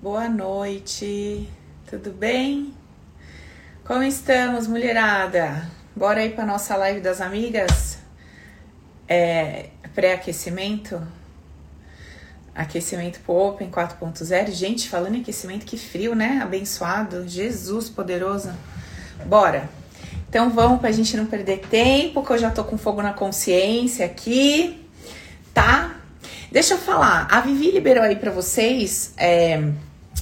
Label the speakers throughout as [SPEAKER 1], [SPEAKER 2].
[SPEAKER 1] Boa noite, tudo bem? Como estamos, mulherada? Bora aí para nossa live das amigas? É, Pré-aquecimento? Aquecimento pro Open 4.0. Gente, falando em aquecimento, que frio, né? Abençoado, Jesus poderoso. Bora! Então vamos pra gente não perder tempo, que eu já tô com fogo na consciência aqui, tá? Deixa eu falar, a Vivi liberou aí pra vocês, é,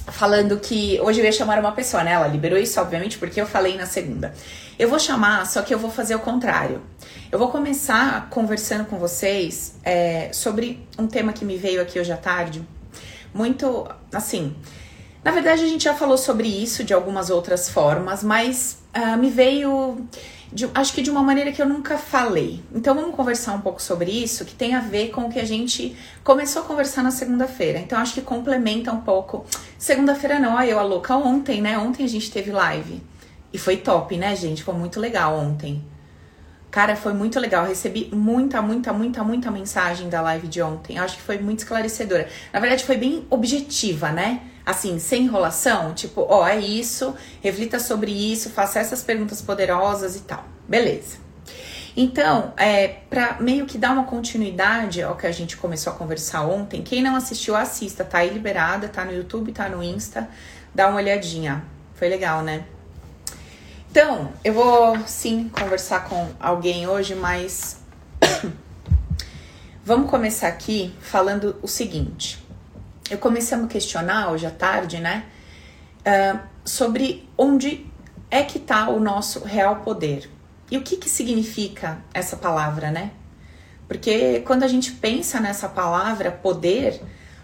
[SPEAKER 1] falando que hoje eu ia chamar uma pessoa, né? Ela liberou isso, obviamente, porque eu falei na segunda. Eu vou chamar, só que eu vou fazer o contrário. Eu vou começar conversando com vocês é, sobre um tema que me veio aqui hoje à tarde. Muito assim. Na verdade, a gente já falou sobre isso de algumas outras formas, mas uh, me veio, de, acho que de uma maneira que eu nunca falei. Então, vamos conversar um pouco sobre isso, que tem a ver com o que a gente começou a conversar na segunda-feira. Então, acho que complementa um pouco. Segunda-feira não, aí eu a louca ontem, né? Ontem a gente teve live. E foi top, né, gente? Foi muito legal ontem. Cara, foi muito legal. Recebi muita, muita, muita, muita mensagem da live de ontem. Acho que foi muito esclarecedora. Na verdade, foi bem objetiva, né? Assim, sem enrolação. Tipo, ó, é isso, reflita sobre isso, faça essas perguntas poderosas e tal. Beleza. Então, é, para meio que dar uma continuidade ao que a gente começou a conversar ontem, quem não assistiu, assista, tá aí liberada, tá no YouTube, tá no Insta, dá uma olhadinha. Foi legal, né? Então, eu vou sim conversar com alguém hoje, mas vamos começar aqui falando o seguinte. Eu comecei a me questionar hoje à tarde, né? Uh, sobre onde é que está o nosso real poder. E o que, que significa essa palavra, né? Porque quando a gente pensa nessa palavra poder,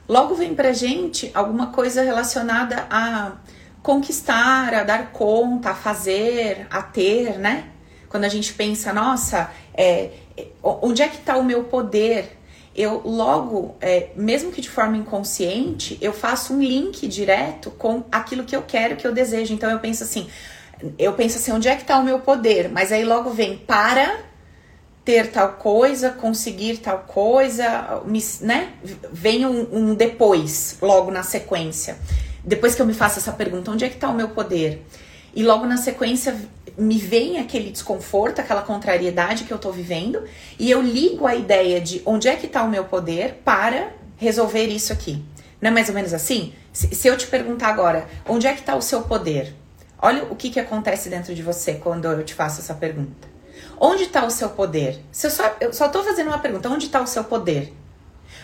[SPEAKER 1] logo vem pra gente alguma coisa relacionada a conquistar, a dar conta, a fazer, a ter, né? Quando a gente pensa, nossa, é, onde é que está o meu poder? Eu logo, é, mesmo que de forma inconsciente, eu faço um link direto com aquilo que eu quero, que eu desejo. Então eu penso assim, eu penso assim, onde é que está o meu poder? Mas aí logo vem para ter tal coisa, conseguir tal coisa, né? Vem um, um depois, logo na sequência depois que eu me faço essa pergunta, onde é que está o meu poder? E logo na sequência me vem aquele desconforto, aquela contrariedade que eu estou vivendo, e eu ligo a ideia de onde é que está o meu poder para resolver isso aqui. Não é mais ou menos assim? Se, se eu te perguntar agora, onde é que está o seu poder? Olha o que, que acontece dentro de você quando eu te faço essa pergunta. Onde está o seu poder? Se eu só, eu só tô fazendo uma pergunta, onde está o seu poder?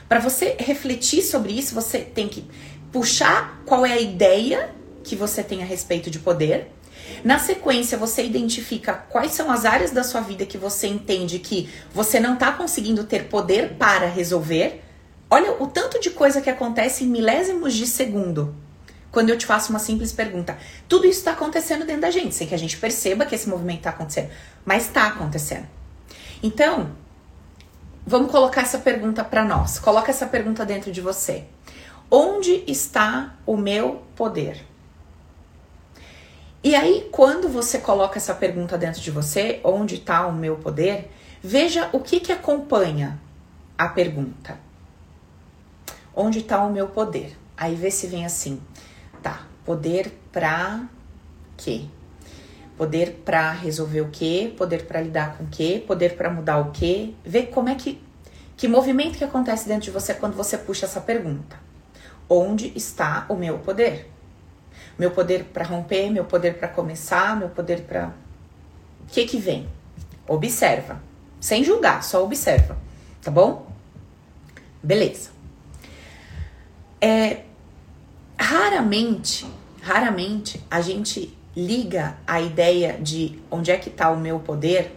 [SPEAKER 1] Para você refletir sobre isso, você tem que puxar qual é a ideia que você tem a respeito de poder. Na sequência, você identifica quais são as áreas da sua vida que você entende que você não está conseguindo ter poder para resolver. Olha o tanto de coisa que acontece em milésimos de segundo. Quando eu te faço uma simples pergunta, tudo isso está acontecendo dentro da gente, sem que a gente perceba que esse movimento está acontecendo, mas está acontecendo. Então, vamos colocar essa pergunta para nós. Coloca essa pergunta dentro de você. Onde está o meu poder? E aí, quando você coloca essa pergunta dentro de você, onde está o meu poder? Veja o que, que acompanha a pergunta. Onde está o meu poder? Aí vê se vem assim, tá? Poder pra quê? Poder para resolver o quê? Poder para lidar com o quê? Poder para mudar o quê? Vê como é que que movimento que acontece dentro de você quando você puxa essa pergunta onde está o meu poder. Meu poder para romper, meu poder para começar, meu poder para. O que que vem? Observa. Sem julgar, só observa. Tá bom? Beleza. É, raramente, raramente a gente liga a ideia de onde é que está o meu poder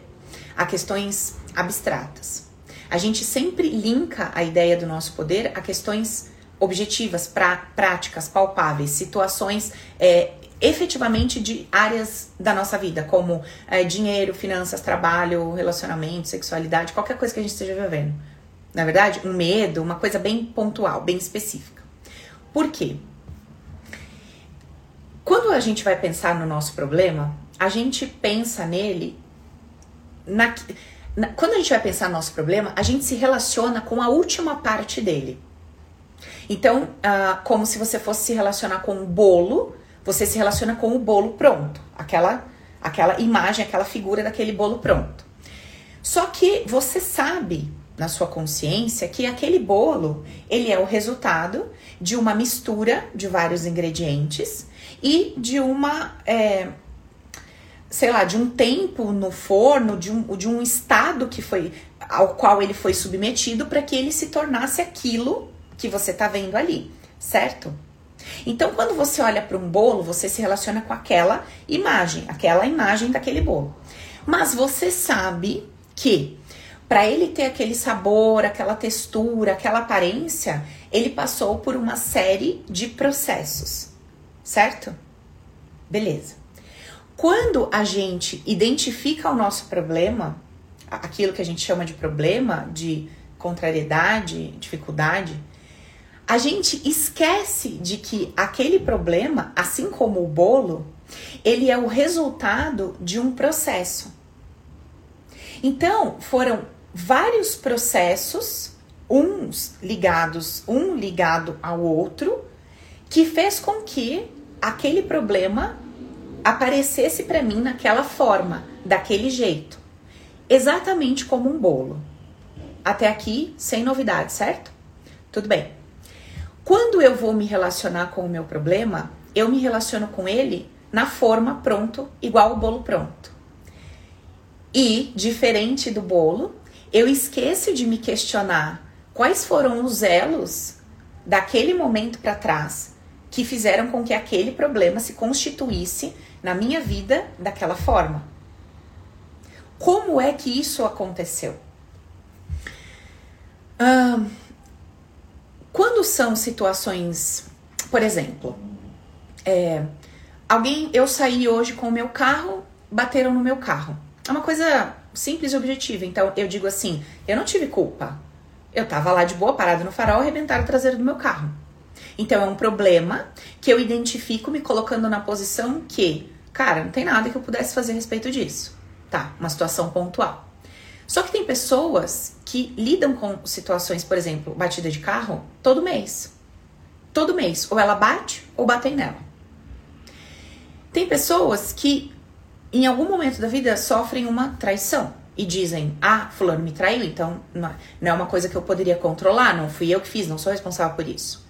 [SPEAKER 1] a questões abstratas. A gente sempre linka a ideia do nosso poder a questões objetivas, pra, práticas, palpáveis, situações é, efetivamente de áreas da nossa vida, como é, dinheiro, finanças, trabalho, relacionamento, sexualidade, qualquer coisa que a gente esteja vivendo. Na verdade, um medo, uma coisa bem pontual, bem específica. Por quê? Quando a gente vai pensar no nosso problema, a gente pensa nele. Na, na, quando a gente vai pensar no nosso problema, a gente se relaciona com a última parte dele. Então, ah, como se você fosse se relacionar com um bolo, você se relaciona com o bolo pronto, aquela, aquela imagem, aquela figura daquele bolo pronto. Só que você sabe na sua consciência que aquele bolo ele é o resultado de uma mistura de vários ingredientes e de uma é, sei lá de um tempo no forno de um, de um estado que foi ao qual ele foi submetido para que ele se tornasse aquilo que você está vendo ali certo então, quando você olha para um bolo, você se relaciona com aquela imagem, aquela imagem daquele bolo. Mas você sabe que para ele ter aquele sabor, aquela textura, aquela aparência, ele passou por uma série de processos, certo? Beleza. Quando a gente identifica o nosso problema, aquilo que a gente chama de problema, de contrariedade, dificuldade, a gente esquece de que aquele problema, assim como o bolo, ele é o resultado de um processo. Então, foram vários processos, uns ligados, um ligado ao outro, que fez com que aquele problema aparecesse para mim naquela forma, daquele jeito, exatamente como um bolo. Até aqui, sem novidade, certo? Tudo bem. Quando eu vou me relacionar com o meu problema, eu me relaciono com ele na forma pronto, igual o bolo pronto. E, diferente do bolo, eu esqueço de me questionar quais foram os elos daquele momento para trás que fizeram com que aquele problema se constituísse na minha vida daquela forma. Como é que isso aconteceu? Quando são situações, por exemplo, é, alguém, eu saí hoje com o meu carro, bateram no meu carro. É uma coisa simples e objetiva. Então eu digo assim: eu não tive culpa. Eu tava lá de boa, parado no farol, arrebentaram o traseiro do meu carro. Então é um problema que eu identifico me colocando na posição que, cara, não tem nada que eu pudesse fazer a respeito disso. Tá, uma situação pontual. Só que tem pessoas que lidam com situações, por exemplo, batida de carro, todo mês. Todo mês. Ou ela bate ou batem nela. Tem pessoas que em algum momento da vida sofrem uma traição e dizem: Ah, Fulano me traiu, então não é uma coisa que eu poderia controlar, não fui eu que fiz, não sou responsável por isso.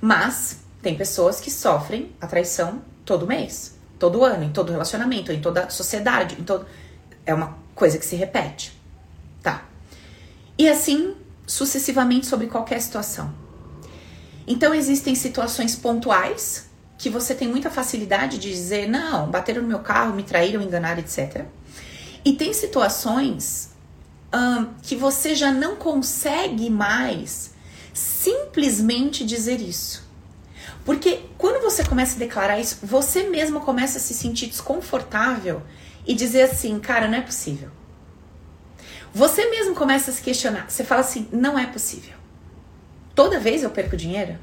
[SPEAKER 1] Mas tem pessoas que sofrem a traição todo mês, todo ano, em todo relacionamento, em toda sociedade, em todo. É uma coisa que se repete. E assim sucessivamente sobre qualquer situação. Então existem situações pontuais que você tem muita facilidade de dizer, não, bateram no meu carro, me traíram, enganaram, etc. E tem situações hum, que você já não consegue mais simplesmente dizer isso. Porque quando você começa a declarar isso, você mesmo começa a se sentir desconfortável e dizer assim, cara, não é possível. Você mesmo começa a se questionar. Você fala assim, não é possível. Toda vez eu perco dinheiro?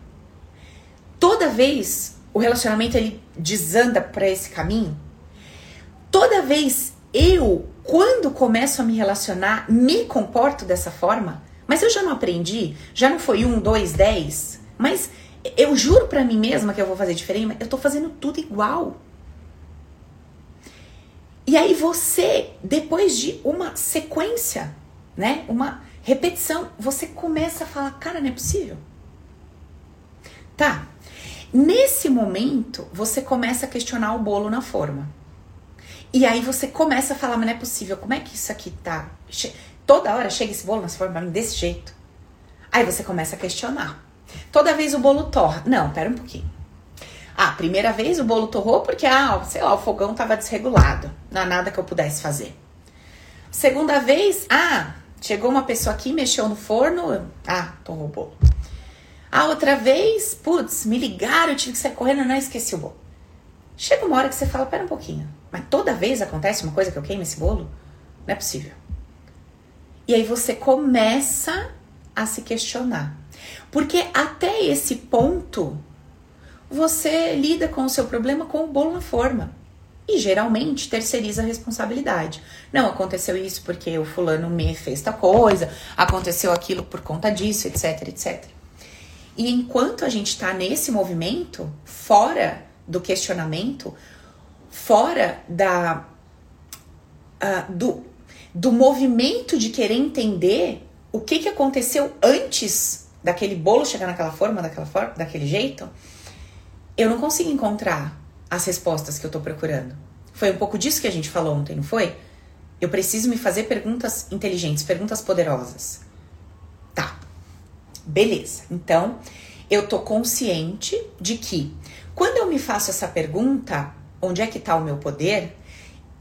[SPEAKER 1] Toda vez o relacionamento ele desanda para esse caminho, toda vez eu, quando começo a me relacionar, me comporto dessa forma, mas eu já não aprendi, já não foi um, dois, dez, mas eu juro para mim mesma que eu vou fazer diferente, mas eu tô fazendo tudo igual. E aí você, depois de uma sequência, né, uma repetição, você começa a falar, cara, não é possível. Tá, Nesse momento, você começa a questionar o bolo na forma. E aí você começa a falar, mas não é possível, como é que isso aqui tá? Che Toda hora chega esse bolo na forma desse jeito. Aí você começa a questionar. Toda vez o bolo torra. Não, pera um pouquinho. Ah, primeira vez o bolo torrou porque, ah, sei lá, o fogão tava desregulado. Não há nada que eu pudesse fazer. Segunda vez, ah, chegou uma pessoa aqui, mexeu no forno. Ah, torrou o bolo. A outra vez, putz, me ligaram, eu tive que sair correndo, não esqueci o bolo. Chega uma hora que você fala, pera um pouquinho, mas toda vez acontece uma coisa que eu queimo esse bolo? Não é possível. E aí você começa a se questionar. Porque até esse ponto, você lida com o seu problema com o bolo na forma. E geralmente terceiriza a responsabilidade. Não, aconteceu isso porque o fulano me fez tal coisa, aconteceu aquilo por conta disso, etc, etc. E enquanto a gente está nesse movimento, fora do questionamento, fora da uh, do, do movimento de querer entender o que, que aconteceu antes daquele bolo chegar naquela forma, daquela forma, daquele jeito, eu não consigo encontrar as respostas que eu tô procurando. Foi um pouco disso que a gente falou ontem, não foi? Eu preciso me fazer perguntas inteligentes, perguntas poderosas. Tá. Beleza. Então, eu tô consciente de que quando eu me faço essa pergunta, onde é que tá o meu poder?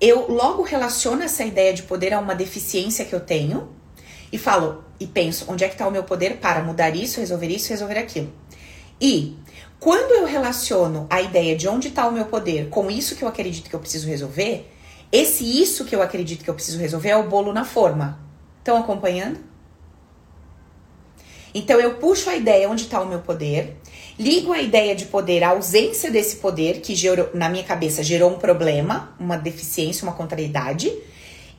[SPEAKER 1] Eu logo relaciono essa ideia de poder a uma deficiência que eu tenho e falo e penso, onde é que tá o meu poder para mudar isso, resolver isso, resolver aquilo. E quando eu relaciono a ideia de onde está o meu poder com isso que eu acredito que eu preciso resolver, esse isso que eu acredito que eu preciso resolver é o bolo na forma. Estão acompanhando? Então eu puxo a ideia onde está o meu poder, ligo a ideia de poder, a ausência desse poder que gerou, na minha cabeça gerou um problema, uma deficiência, uma contrariedade,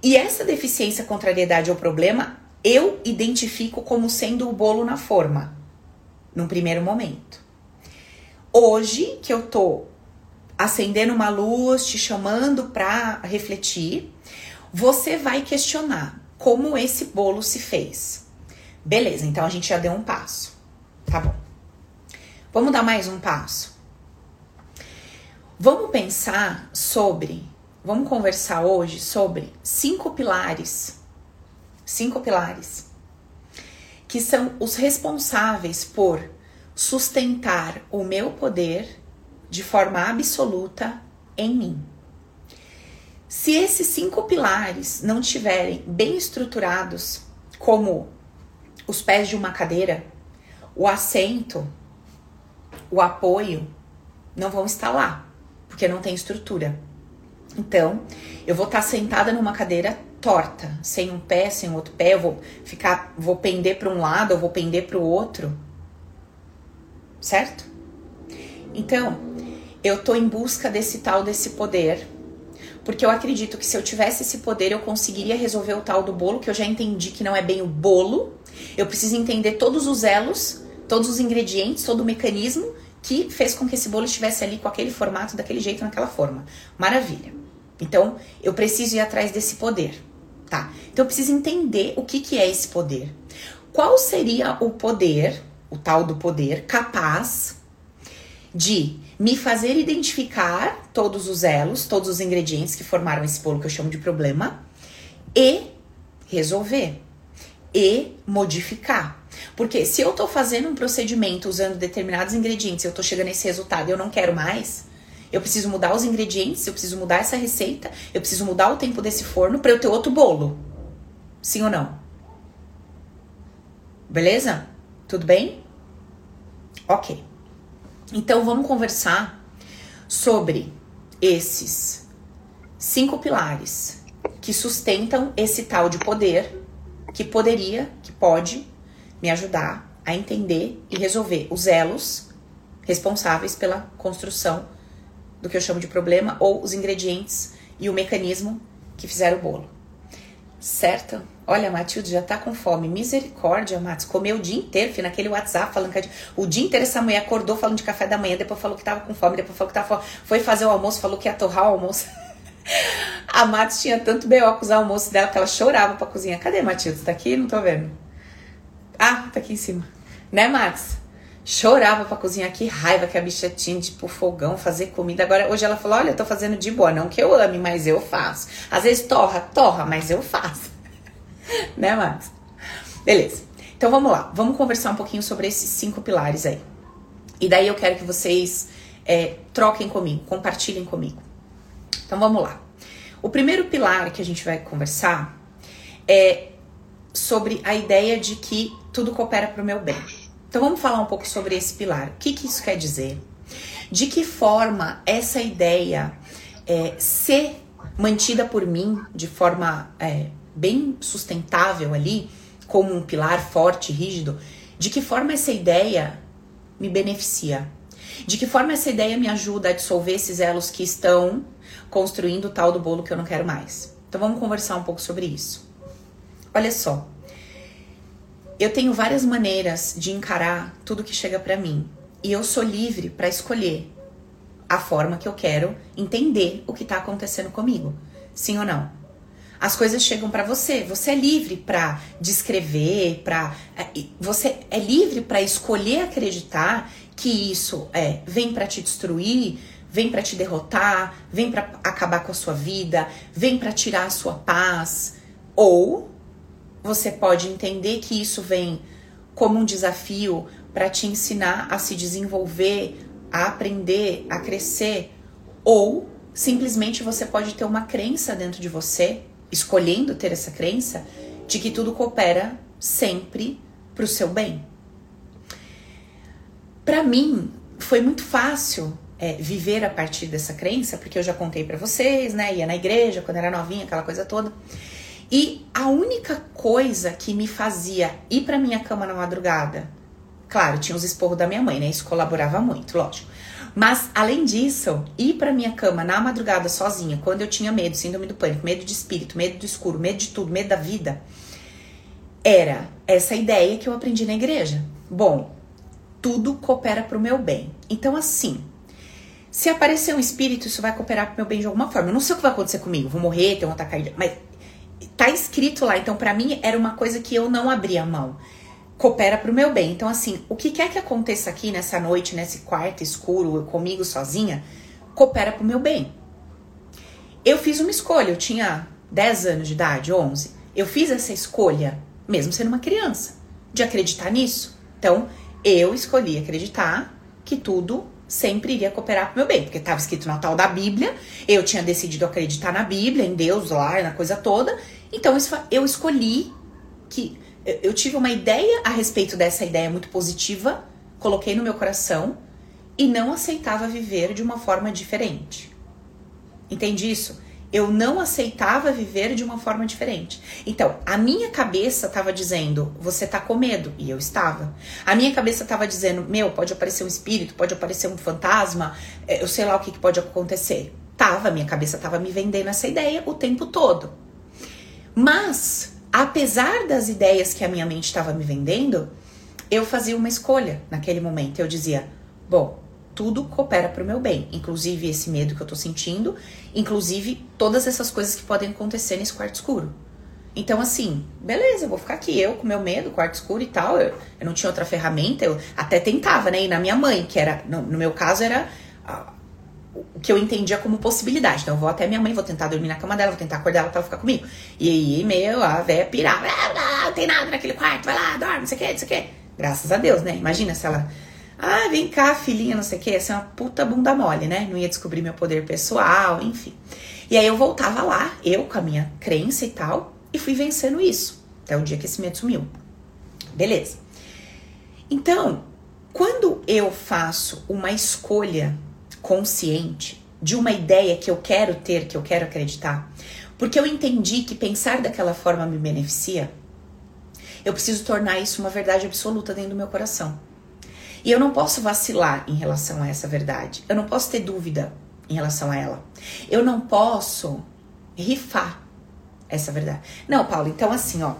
[SPEAKER 1] e essa deficiência, contrariedade ou problema eu identifico como sendo o bolo na forma, num primeiro momento. Hoje que eu tô acendendo uma luz, te chamando para refletir, você vai questionar como esse bolo se fez. Beleza, então a gente já deu um passo. Tá bom. Vamos dar mais um passo. Vamos pensar sobre, vamos conversar hoje sobre cinco pilares. Cinco pilares que são os responsáveis por sustentar o meu poder de forma absoluta em mim. Se esses cinco pilares não estiverem bem estruturados, como os pés de uma cadeira, o assento, o apoio, não vão estar lá, porque não tem estrutura. Então, eu vou estar sentada numa cadeira torta, sem um pé, sem outro pé, eu vou ficar, vou pender para um lado, eu vou pender para o outro certo? Então, eu tô em busca desse tal desse poder, porque eu acredito que se eu tivesse esse poder, eu conseguiria resolver o tal do bolo, que eu já entendi que não é bem o bolo. Eu preciso entender todos os elos, todos os ingredientes, todo o mecanismo que fez com que esse bolo estivesse ali com aquele formato, daquele jeito, naquela forma. Maravilha. Então, eu preciso ir atrás desse poder, tá? Então, eu preciso entender o que, que é esse poder. Qual seria o poder o tal do poder, capaz de me fazer identificar todos os elos, todos os ingredientes que formaram esse bolo que eu chamo de problema e resolver e modificar. Porque se eu tô fazendo um procedimento usando determinados ingredientes, eu tô chegando nesse resultado e eu não quero mais, eu preciso mudar os ingredientes, eu preciso mudar essa receita, eu preciso mudar o tempo desse forno para eu ter outro bolo. Sim ou não? Beleza? Tudo bem? Ok. Então vamos conversar sobre esses cinco pilares que sustentam esse tal de poder que poderia, que pode me ajudar a entender e resolver os elos responsáveis pela construção do que eu chamo de problema ou os ingredientes e o mecanismo que fizeram o bolo. Certo? Olha, a Matilde já tá com fome. Misericórdia, Matos. Comeu o dia inteiro, filho, naquele WhatsApp, falando que o dia inteiro essa mulher acordou falando de café da manhã, depois falou que tava com fome, depois falou que tava. Foi fazer o almoço, falou que ia torrar o almoço. a Matos tinha tanto B.O. com os almoços dela que ela chorava pra cozinhar. Cadê, Matilde? Tá aqui? Não tô vendo. Ah, tá aqui em cima. Né, Matos? Chorava pra cozinhar, que raiva que a bicha tinha, tipo, fogão, fazer comida. Agora, hoje ela falou: Olha, eu tô fazendo de boa, não que eu ame, mas eu faço. Às vezes torra, torra, mas eu faço. né, Max? Beleza. Então vamos lá, vamos conversar um pouquinho sobre esses cinco pilares aí. E daí eu quero que vocês é, troquem comigo, compartilhem comigo. Então vamos lá. O primeiro pilar que a gente vai conversar é sobre a ideia de que tudo coopera para o meu bem. Então vamos falar um pouco sobre esse pilar. O que, que isso quer dizer? De que forma essa ideia é, ser mantida por mim de forma é, bem sustentável ali, como um pilar forte, rígido, de que forma essa ideia me beneficia? De que forma essa ideia me ajuda a dissolver esses elos que estão construindo o tal do bolo que eu não quero mais? Então vamos conversar um pouco sobre isso. Olha só. Eu tenho várias maneiras de encarar tudo que chega para mim e eu sou livre para escolher a forma que eu quero entender o que tá acontecendo comigo. Sim ou não? As coisas chegam para você, você é livre para descrever, para é, você é livre para escolher acreditar que isso é vem para te destruir, vem para te derrotar, vem para acabar com a sua vida, vem para tirar a sua paz, ou você pode entender que isso vem como um desafio para te ensinar a se desenvolver, a aprender, a crescer, ou simplesmente você pode ter uma crença dentro de você, escolhendo ter essa crença, de que tudo coopera sempre para o seu bem. Para mim, foi muito fácil é, viver a partir dessa crença, porque eu já contei para vocês, né? Ia na igreja quando era novinha, aquela coisa toda. E a única coisa que me fazia ir para minha cama na madrugada, claro, tinha os esporros da minha mãe, né? Isso colaborava muito, lógico. Mas além disso, ir para minha cama na madrugada sozinha, quando eu tinha medo, síndrome do pânico, medo de espírito, medo do escuro, medo de tudo, medo da vida, era essa ideia que eu aprendi na igreja. Bom, tudo coopera para o meu bem. Então assim, se aparecer um espírito, isso vai cooperar pro meu bem de alguma forma. Eu não sei o que vai acontecer comigo, vou morrer, ter um ataque cardíaco, mas tá escrito lá. Então, para mim, era uma coisa que eu não abria mão. Coopera pro meu bem. Então, assim, o que quer que aconteça aqui nessa noite, nesse quarto escuro, eu comigo sozinha, coopera pro meu bem. Eu fiz uma escolha, eu tinha 10 anos de idade, 11. Eu fiz essa escolha, mesmo sendo uma criança, de acreditar nisso. Então, eu escolhi acreditar que tudo sempre iria cooperar pro meu bem, porque estava escrito no tal da Bíblia, eu tinha decidido acreditar na Bíblia, em Deus lá, na coisa toda, então eu escolhi que eu tive uma ideia a respeito dessa ideia muito positiva, coloquei no meu coração e não aceitava viver de uma forma diferente. Entende isso? Eu não aceitava viver de uma forma diferente. Então, a minha cabeça estava dizendo, você tá com medo, e eu estava. A minha cabeça estava dizendo, meu, pode aparecer um espírito, pode aparecer um fantasma, é, eu sei lá o que, que pode acontecer. Tava, minha cabeça estava me vendendo essa ideia o tempo todo. Mas, apesar das ideias que a minha mente estava me vendendo, eu fazia uma escolha naquele momento. Eu dizia, bom, tudo coopera para o meu bem, inclusive esse medo que eu tô sentindo, inclusive todas essas coisas que podem acontecer nesse quarto escuro. Então, assim, beleza, eu vou ficar aqui, eu com meu medo, quarto escuro e tal. Eu, eu não tinha outra ferramenta, eu até tentava, né? E na minha mãe, que era, no, no meu caso, era uh, o que eu entendia como possibilidade. Então, eu vou até minha mãe, vou tentar dormir na cama dela, vou tentar acordar ela pra ela ficar comigo. E aí, meu, a véia pirava, ah, não tem nada naquele quarto, vai lá, dorme, não sei o que, não sei o que. Graças a Deus, né? Imagina se ela ah, vem cá, filhinha, não sei o que. Essa é uma puta bunda mole, né? Não ia descobrir meu poder pessoal, enfim. E aí eu voltava lá, eu com a minha crença e tal, e fui vencendo isso. Até o dia que esse medo sumiu. Beleza. Então, quando eu faço uma escolha consciente de uma ideia que eu quero ter, que eu quero acreditar, porque eu entendi que pensar daquela forma me beneficia, eu preciso tornar isso uma verdade absoluta dentro do meu coração. E eu não posso vacilar em relação a essa verdade. Eu não posso ter dúvida em relação a ela. Eu não posso rifar essa verdade. Não, Paulo, então assim, ó,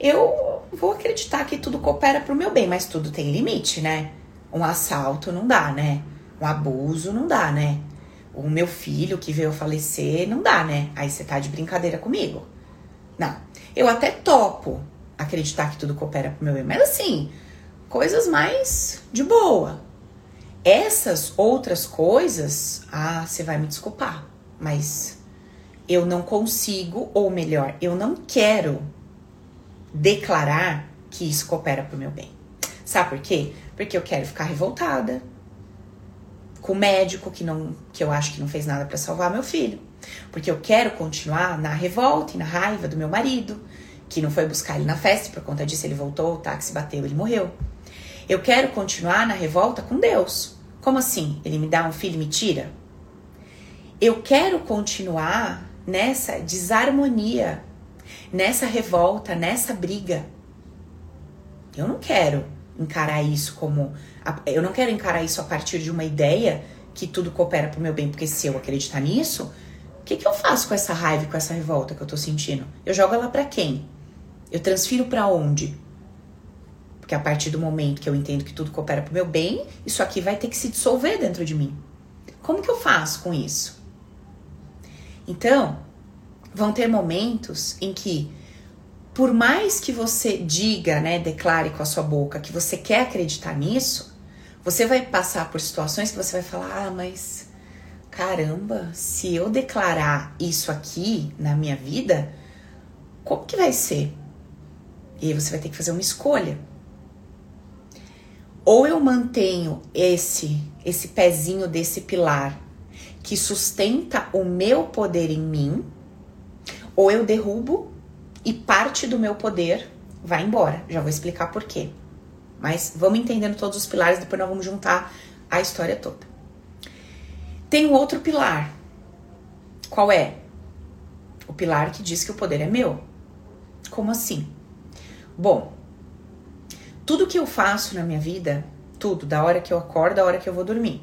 [SPEAKER 1] eu vou acreditar que tudo coopera pro meu bem, mas tudo tem limite, né? Um assalto não dá, né? Um abuso não dá, né? O meu filho que veio falecer não dá, né? Aí você tá de brincadeira comigo. Não. Eu até topo acreditar que tudo coopera pro meu bem, mas assim, coisas mais de boa. Essas outras coisas, ah, você vai me desculpar, mas eu não consigo, ou melhor, eu não quero declarar que isso coopera pro meu bem. Sabe por quê? Porque eu quero ficar revoltada com o médico que não que eu acho que não fez nada para salvar meu filho. Porque eu quero continuar na revolta e na raiva do meu marido, que não foi buscar ele na festa, por conta disso ele voltou, o táxi bateu, ele morreu. Eu quero continuar na revolta com Deus. Como assim? Ele me dá um filho e me tira? Eu quero continuar nessa desarmonia, nessa revolta, nessa briga. Eu não quero encarar isso como. Eu não quero encarar isso a partir de uma ideia que tudo coopera pro meu bem, porque se eu acreditar nisso, o que, que eu faço com essa raiva com essa revolta que eu tô sentindo? Eu jogo ela para quem? Eu transfiro para onde? Porque a partir do momento que eu entendo que tudo coopera para o meu bem, isso aqui vai ter que se dissolver dentro de mim. Como que eu faço com isso? Então, vão ter momentos em que, por mais que você diga, né, declare com a sua boca que você quer acreditar nisso, você vai passar por situações que você vai falar: ah, mas caramba, se eu declarar isso aqui na minha vida, como que vai ser? E aí você vai ter que fazer uma escolha. Ou eu mantenho esse esse pezinho desse pilar que sustenta o meu poder em mim, ou eu derrubo e parte do meu poder vai embora. Já vou explicar por quê. Mas vamos entendendo todos os pilares, depois nós vamos juntar a história toda. Tem um outro pilar. Qual é? O pilar que diz que o poder é meu. Como assim? Bom, tudo que eu faço na minha vida, tudo, da hora que eu acordo, da hora que eu vou dormir,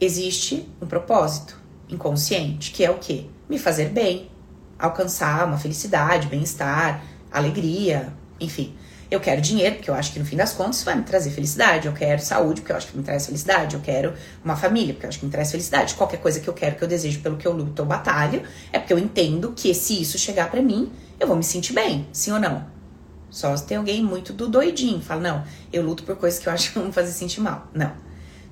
[SPEAKER 1] existe um propósito inconsciente, que é o quê? Me fazer bem, alcançar uma felicidade, bem-estar, alegria, enfim. Eu quero dinheiro, porque eu acho que no fim das contas vai me trazer felicidade. Eu quero saúde, porque eu acho que me traz felicidade. Eu quero uma família, porque eu acho que me traz felicidade. Qualquer coisa que eu quero, que eu desejo, pelo que eu luto ou batalho, é porque eu entendo que se isso chegar para mim, eu vou me sentir bem, sim ou não? Só se tem alguém muito do doidinho, fala, não, eu luto por coisas que eu acho que vão fazer sentir mal. Não.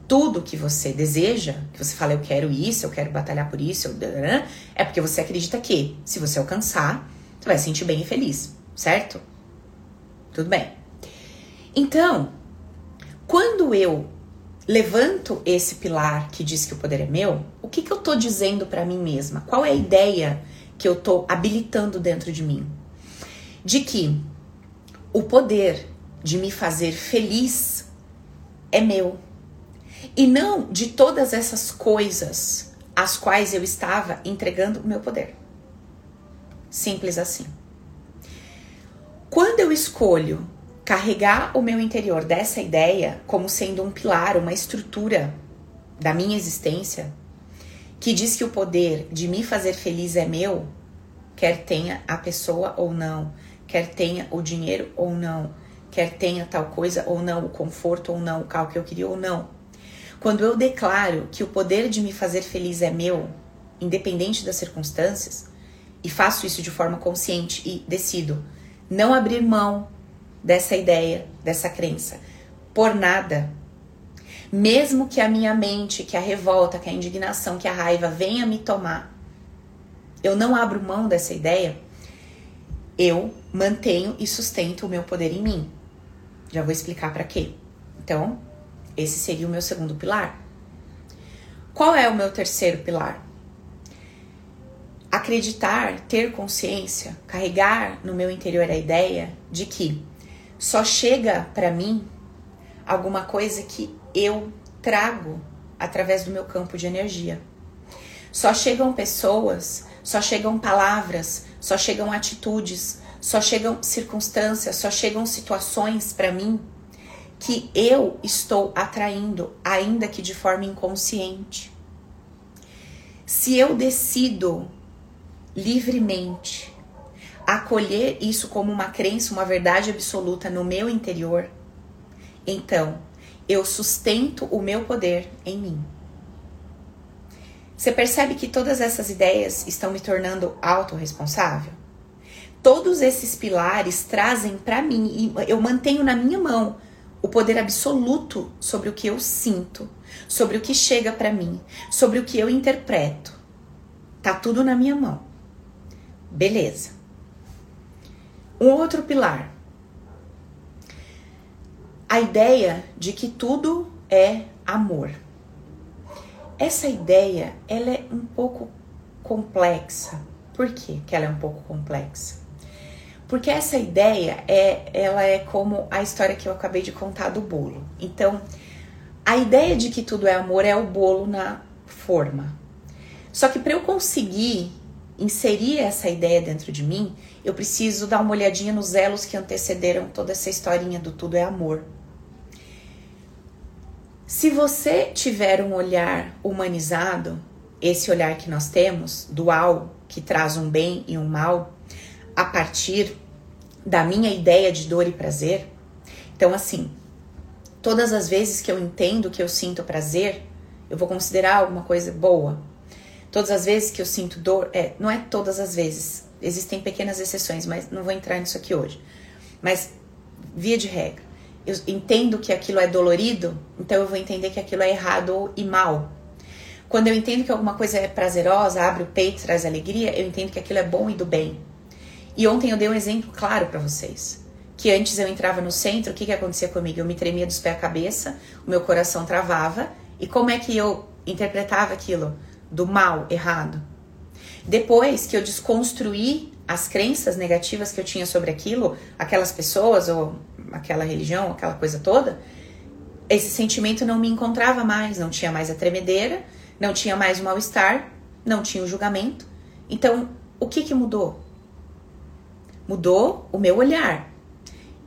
[SPEAKER 1] Tudo que você deseja, que você fala, eu quero isso, eu quero batalhar por isso, é porque você acredita que, se você alcançar, você vai se sentir bem e feliz, certo? Tudo bem. Então, quando eu levanto esse pilar que diz que o poder é meu, o que, que eu tô dizendo para mim mesma? Qual é a ideia que eu tô habilitando dentro de mim? De que o poder de me fazer feliz é meu. E não de todas essas coisas às quais eu estava entregando o meu poder. Simples assim. Quando eu escolho carregar o meu interior dessa ideia como sendo um pilar, uma estrutura da minha existência, que diz que o poder de me fazer feliz é meu, quer tenha a pessoa ou não, quer tenha o dinheiro ou não, quer tenha tal coisa ou não, o conforto ou não, o carro que eu queria ou não. Quando eu declaro que o poder de me fazer feliz é meu, independente das circunstâncias, e faço isso de forma consciente e decido não abrir mão dessa ideia, dessa crença, por nada. Mesmo que a minha mente, que a revolta, que a indignação, que a raiva venha me tomar, eu não abro mão dessa ideia, eu mantenho e sustento o meu poder em mim. Já vou explicar para quê. Então, esse seria o meu segundo pilar. Qual é o meu terceiro pilar? acreditar, ter consciência, carregar no meu interior a ideia de que só chega para mim alguma coisa que eu trago através do meu campo de energia. Só chegam pessoas, só chegam palavras, só chegam atitudes, só chegam circunstâncias, só chegam situações para mim que eu estou atraindo, ainda que de forma inconsciente. Se eu decido livremente, acolher isso como uma crença, uma verdade absoluta no meu interior, então eu sustento o meu poder em mim. Você percebe que todas essas ideias estão me tornando autorresponsável? Todos esses pilares trazem para mim, e eu mantenho na minha mão o poder absoluto sobre o que eu sinto, sobre o que chega para mim, sobre o que eu interpreto. Tá tudo na minha mão. Beleza. Um outro pilar. A ideia de que tudo é amor. Essa ideia, ela é um pouco complexa. Por quê que ela é um pouco complexa? Porque essa ideia é, ela é como a história que eu acabei de contar do bolo. Então, a ideia de que tudo é amor é o bolo na forma. Só que para eu conseguir inserir essa ideia dentro de mim, eu preciso dar uma olhadinha nos elos que antecederam toda essa historinha do tudo é amor. Se você tiver um olhar humanizado, esse olhar que nós temos, dual, que traz um bem e um mal, a partir da minha ideia de dor e prazer, Então, assim, todas as vezes que eu entendo que eu sinto prazer, eu vou considerar alguma coisa boa. Todas as vezes que eu sinto dor, é, não é todas as vezes, existem pequenas exceções, mas não vou entrar nisso aqui hoje. Mas, via de regra, eu entendo que aquilo é dolorido, então eu vou entender que aquilo é errado e mal. Quando eu entendo que alguma coisa é prazerosa, abre o peito, traz alegria, eu entendo que aquilo é bom e do bem. E ontem eu dei um exemplo claro para vocês. Que antes eu entrava no centro, o que, que acontecia comigo? Eu me tremia dos pés à cabeça, o meu coração travava. E como é que eu interpretava aquilo? Do mal, errado. Depois que eu desconstruí as crenças negativas que eu tinha sobre aquilo, aquelas pessoas ou aquela religião, aquela coisa toda, esse sentimento não me encontrava mais, não tinha mais a tremedeira, não tinha mais o mal-estar, não tinha o julgamento. Então, o que que mudou? Mudou o meu olhar.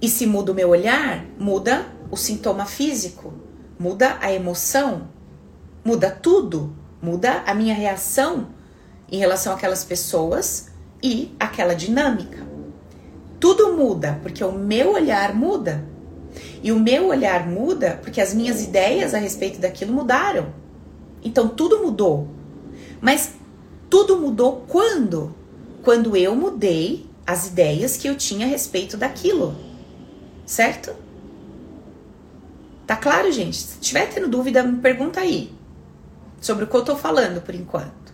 [SPEAKER 1] E se muda o meu olhar, muda o sintoma físico, muda a emoção, muda tudo, muda a minha reação em relação àquelas pessoas e aquela dinâmica. Tudo muda porque o meu olhar muda. E o meu olhar muda porque as minhas ideias a respeito daquilo mudaram. Então tudo mudou. Mas tudo mudou quando? Quando eu mudei as ideias que eu tinha a respeito daquilo. Certo? Tá claro, gente? Se tiver tendo dúvida, me pergunta aí sobre o que eu tô falando por enquanto.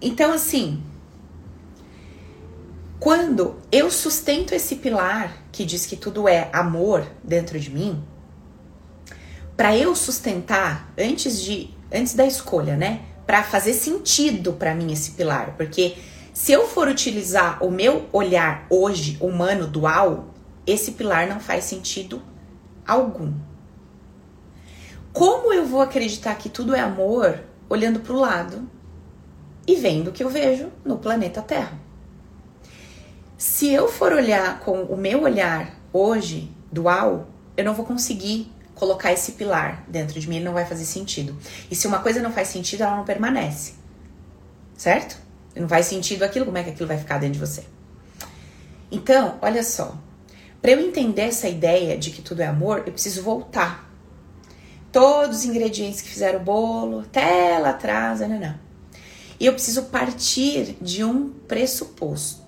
[SPEAKER 1] Então, assim, quando eu sustento esse pilar que diz que tudo é amor dentro de mim, para eu sustentar antes de antes da escolha, né? Para fazer sentido para mim esse pilar, porque se eu for utilizar o meu olhar hoje humano dual, esse pilar não faz sentido algum. Como eu vou acreditar que tudo é amor olhando para o lado e vendo o que eu vejo no planeta Terra? Se eu for olhar com o meu olhar hoje dual, eu não vou conseguir colocar esse pilar dentro de mim, ele não vai fazer sentido. E se uma coisa não faz sentido, ela não permanece. Certo? Não faz sentido aquilo, como é que aquilo vai ficar dentro de você? Então, olha só. Para eu entender essa ideia de que tudo é amor, eu preciso voltar. Todos os ingredientes que fizeram o bolo, até lá atrás, não, não. E eu preciso partir de um pressuposto.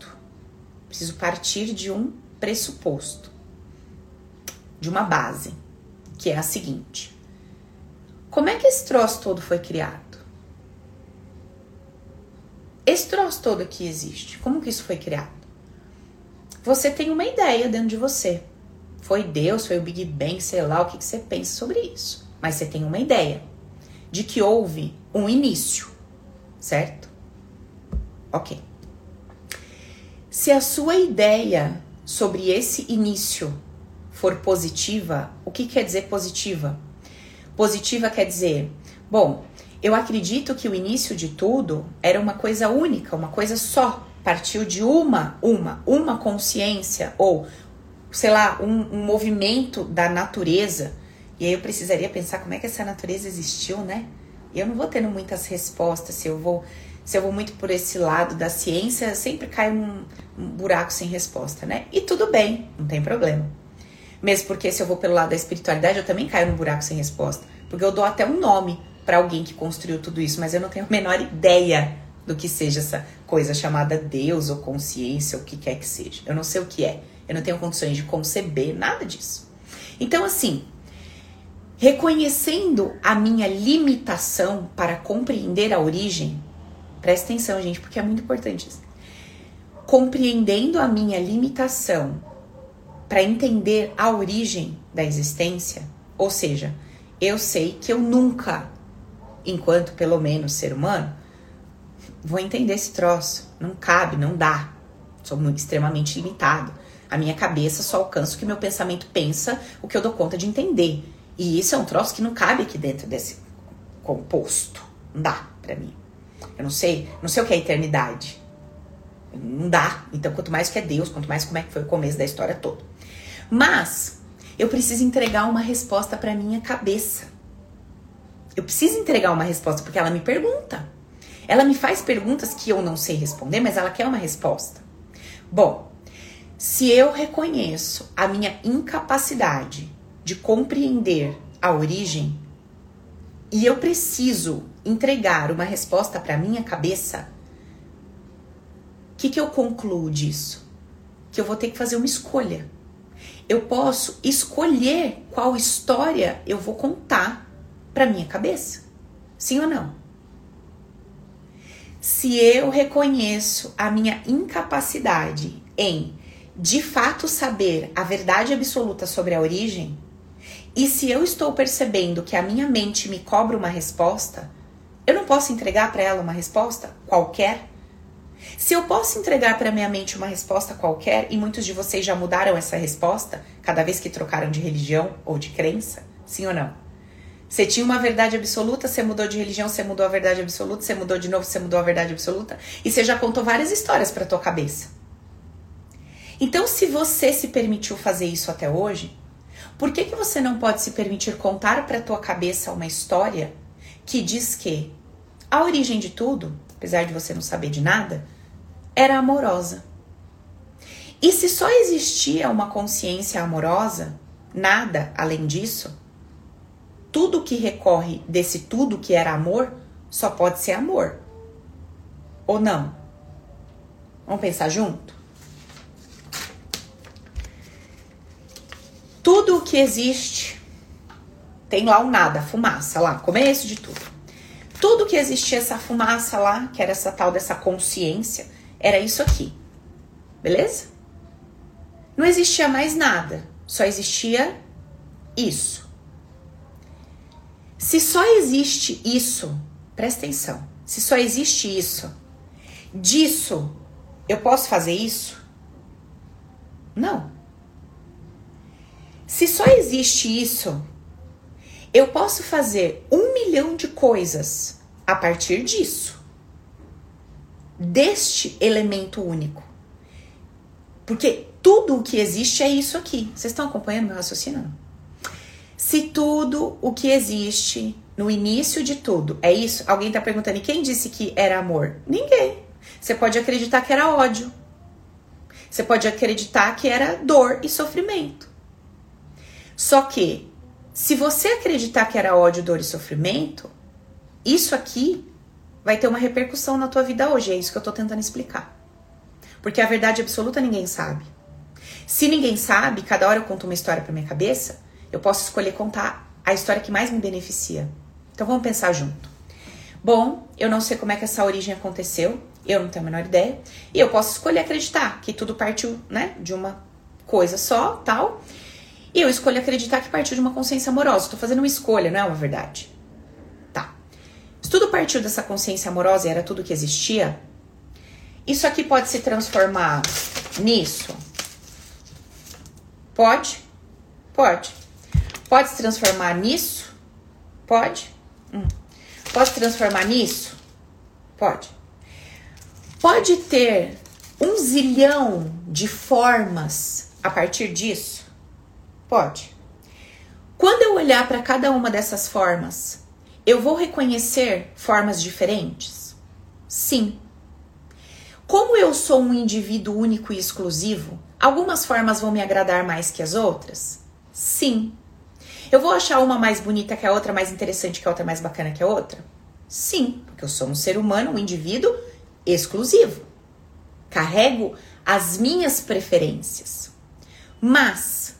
[SPEAKER 1] Preciso partir de um pressuposto. De uma base que é a seguinte: como é que esse troço todo foi criado? Esse troço todo aqui existe. Como que isso foi criado? Você tem uma ideia dentro de você. Foi Deus, foi o Big Bang, sei lá o que, que você pensa sobre isso. Mas você tem uma ideia de que houve um início, certo? Ok. Se a sua ideia sobre esse início for positiva, o que quer dizer positiva? Positiva quer dizer, bom, eu acredito que o início de tudo era uma coisa única, uma coisa só, partiu de uma, uma, uma consciência ou, sei lá, um, um movimento da natureza. E aí eu precisaria pensar como é que essa natureza existiu, né? Eu não vou tendo muitas respostas se eu vou se eu vou muito por esse lado da ciência, sempre cai um, um buraco sem resposta, né? E tudo bem, não tem problema. Mesmo porque se eu vou pelo lado da espiritualidade, eu também caio no buraco sem resposta. Porque eu dou até um nome para alguém que construiu tudo isso, mas eu não tenho a menor ideia do que seja essa coisa chamada Deus ou consciência, ou o que quer que seja. Eu não sei o que é. Eu não tenho condições de conceber nada disso. Então, assim, reconhecendo a minha limitação para compreender a origem, presta atenção, gente, porque é muito importante isso. Compreendendo a minha limitação para entender a origem da existência, ou seja, eu sei que eu nunca, enquanto pelo menos ser humano, vou entender esse troço. Não cabe, não dá. Sou muito, extremamente limitado. A minha cabeça só alcança o que meu pensamento pensa, o que eu dou conta de entender. E isso é um troço que não cabe aqui dentro desse composto. Não dá para mim. Eu não sei, não sei o que é eternidade. Não dá. Então, quanto mais que é Deus, quanto mais como é que foi o começo da história toda. Mas eu preciso entregar uma resposta para minha cabeça. Eu preciso entregar uma resposta porque ela me pergunta. Ela me faz perguntas que eu não sei responder, mas ela quer uma resposta. Bom, Se eu reconheço a minha incapacidade de compreender a origem e eu preciso entregar uma resposta para minha cabeça, o que, que eu concluo disso? Que eu vou ter que fazer uma escolha. Eu posso escolher qual história eu vou contar para minha cabeça. Sim ou não? Se eu reconheço a minha incapacidade em de fato saber a verdade absoluta sobre a origem, e se eu estou percebendo que a minha mente me cobra uma resposta, eu não posso entregar para ela uma resposta qualquer. Se eu posso entregar para minha mente uma resposta qualquer, e muitos de vocês já mudaram essa resposta cada vez que trocaram de religião ou de crença, sim ou não? Você tinha uma verdade absoluta, você mudou de religião, você mudou a verdade absoluta, você mudou de novo, você mudou a verdade absoluta, e você já contou várias histórias para tua cabeça. Então, se você se permitiu fazer isso até hoje, por que, que você não pode se permitir contar para tua cabeça uma história que diz que a origem de tudo, apesar de você não saber de nada, era amorosa? E se só existia uma consciência amorosa, nada além disso, tudo que recorre desse tudo que era amor só pode ser amor. Ou não? Vamos pensar junto? Tudo o que existe tem lá o nada, fumaça lá, começo de tudo. Tudo que existia essa fumaça lá, que era essa tal dessa consciência, era isso aqui. Beleza? Não existia mais nada, só existia isso. Se só existe isso, presta atenção. Se só existe isso, disso eu posso fazer isso? Não. Se só existe isso, eu posso fazer um milhão de coisas a partir disso, deste elemento único. Porque tudo o que existe é isso aqui. Vocês estão acompanhando meu raciocínio? Se tudo o que existe no início de tudo é isso, alguém está perguntando: e quem disse que era amor? Ninguém. Você pode acreditar que era ódio. Você pode acreditar que era dor e sofrimento. Só que, se você acreditar que era ódio, dor e sofrimento, isso aqui vai ter uma repercussão na tua vida hoje. É isso que eu tô tentando explicar. Porque a verdade absoluta ninguém sabe. Se ninguém sabe, cada hora eu conto uma história pra minha cabeça, eu posso escolher contar a história que mais me beneficia. Então vamos pensar junto. Bom, eu não sei como é que essa origem aconteceu, eu não tenho a menor ideia, e eu posso escolher acreditar que tudo partiu, né, de uma coisa só, tal, e eu escolho acreditar que partiu de uma consciência amorosa. Estou fazendo uma escolha, não é uma verdade. Tá. Se tudo partiu dessa consciência amorosa e era tudo que existia, isso aqui pode se transformar nisso? Pode? Pode. Pode se transformar nisso? Pode. Hum. Pode se transformar nisso? Pode. Pode ter um zilhão de formas a partir disso? Pode. Quando eu olhar para cada uma dessas formas, eu vou reconhecer formas diferentes? Sim. Como eu sou um indivíduo único e exclusivo, algumas formas vão me agradar mais que as outras? Sim. Eu vou achar uma mais bonita que a outra, mais interessante que a outra, mais bacana que a outra? Sim, porque eu sou um ser humano, um indivíduo exclusivo. Carrego as minhas preferências. Mas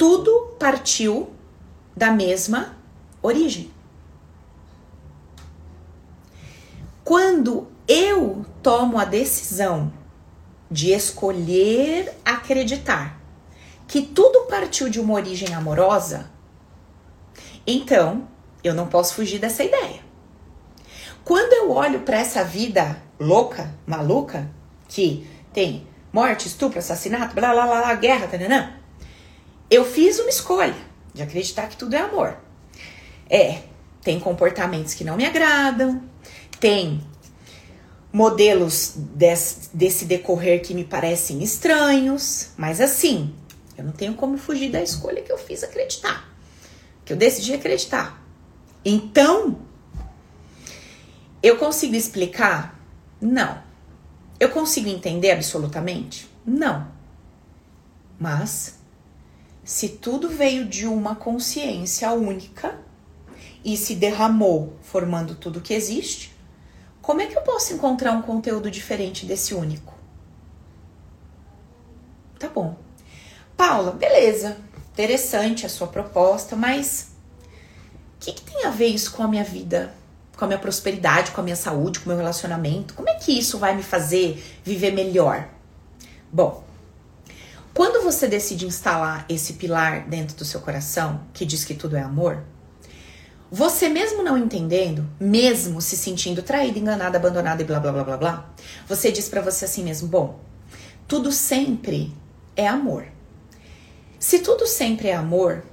[SPEAKER 1] tudo partiu da mesma origem. Quando eu tomo a decisão de escolher acreditar que tudo partiu de uma origem amorosa, então eu não posso fugir dessa ideia. Quando eu olho para essa vida louca, maluca, que tem morte, estupro, assassinato, blá blá blá, blá guerra, tananã, eu fiz uma escolha de acreditar que tudo é amor. É, tem comportamentos que não me agradam, tem modelos desse, desse decorrer que me parecem estranhos, mas assim, eu não tenho como fugir da escolha que eu fiz acreditar, que eu decidi acreditar. Então, eu consigo explicar? Não. Eu consigo entender absolutamente? Não. Mas, se tudo veio de uma consciência única e se derramou formando tudo que existe, como é que eu posso encontrar um conteúdo diferente desse único? Tá bom. Paula, beleza. Interessante a sua proposta, mas o que, que tem a ver isso com a minha vida? Com a minha prosperidade, com a minha saúde, com o meu relacionamento? Como é que isso vai me fazer viver melhor? Bom, quando você decide instalar esse pilar dentro do seu coração, que diz que tudo é amor, você mesmo não entendendo, mesmo se sentindo traída, enganada, abandonada e blá blá blá blá blá, você diz para você assim mesmo: bom, tudo sempre é amor. Se tudo sempre é amor,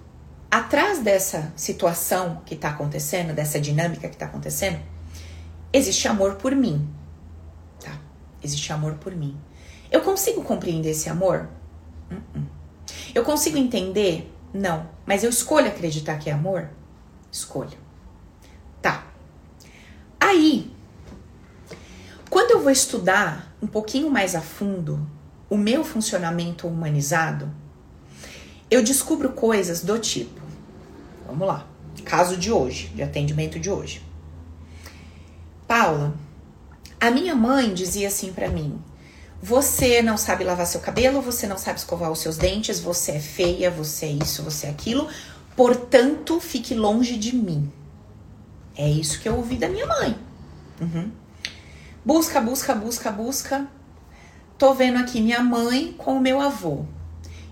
[SPEAKER 1] atrás dessa situação que está acontecendo, dessa dinâmica que está acontecendo, existe amor por mim. Tá? Existe amor por mim. Eu consigo compreender esse amor? Eu consigo entender? Não. Mas eu escolho acreditar que é amor? Escolho. Tá. Aí, quando eu vou estudar um pouquinho mais a fundo o meu funcionamento humanizado, eu descubro coisas do tipo. Vamos lá. Caso de hoje, de atendimento de hoje. Paula, a minha mãe dizia assim para mim: você não sabe lavar seu cabelo, você não sabe escovar os seus dentes, você é feia, você é isso, você é aquilo, portanto, fique longe de mim. É isso que eu ouvi da minha mãe. Uhum. Busca, busca, busca, busca. Tô vendo aqui minha mãe com o meu avô.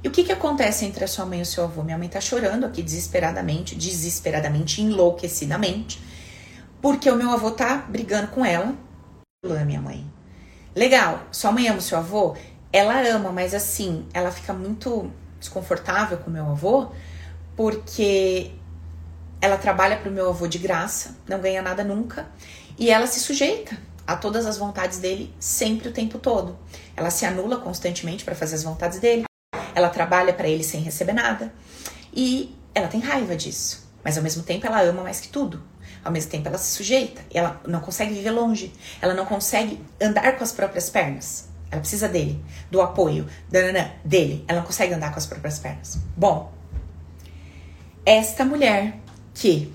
[SPEAKER 1] E o que que acontece entre a sua mãe e o seu avô? Minha mãe tá chorando aqui desesperadamente, desesperadamente, enlouquecidamente, porque o meu avô tá brigando com ela, minha mãe. Legal, sua mãe ama o seu avô? Ela ama, mas assim, ela fica muito desconfortável com meu avô, porque ela trabalha para o meu avô de graça, não ganha nada nunca, e ela se sujeita a todas as vontades dele sempre o tempo todo. Ela se anula constantemente para fazer as vontades dele, ela trabalha para ele sem receber nada, e ela tem raiva disso, mas ao mesmo tempo ela ama mais que tudo. Ao mesmo tempo, ela se sujeita, ela não consegue viver longe, ela não consegue andar com as próprias pernas. Ela precisa dele, do apoio danana, dele. Ela não consegue andar com as próprias pernas. Bom, esta mulher que,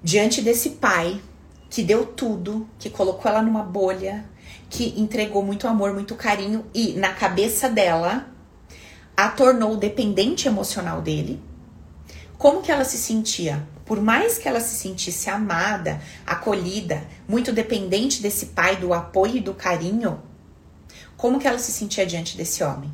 [SPEAKER 1] diante desse pai que deu tudo, que colocou ela numa bolha, que entregou muito amor, muito carinho e na cabeça dela a tornou dependente emocional dele. Como que ela se sentia? Por mais que ela se sentisse amada, acolhida, muito dependente desse pai, do apoio e do carinho, como que ela se sentia diante desse homem?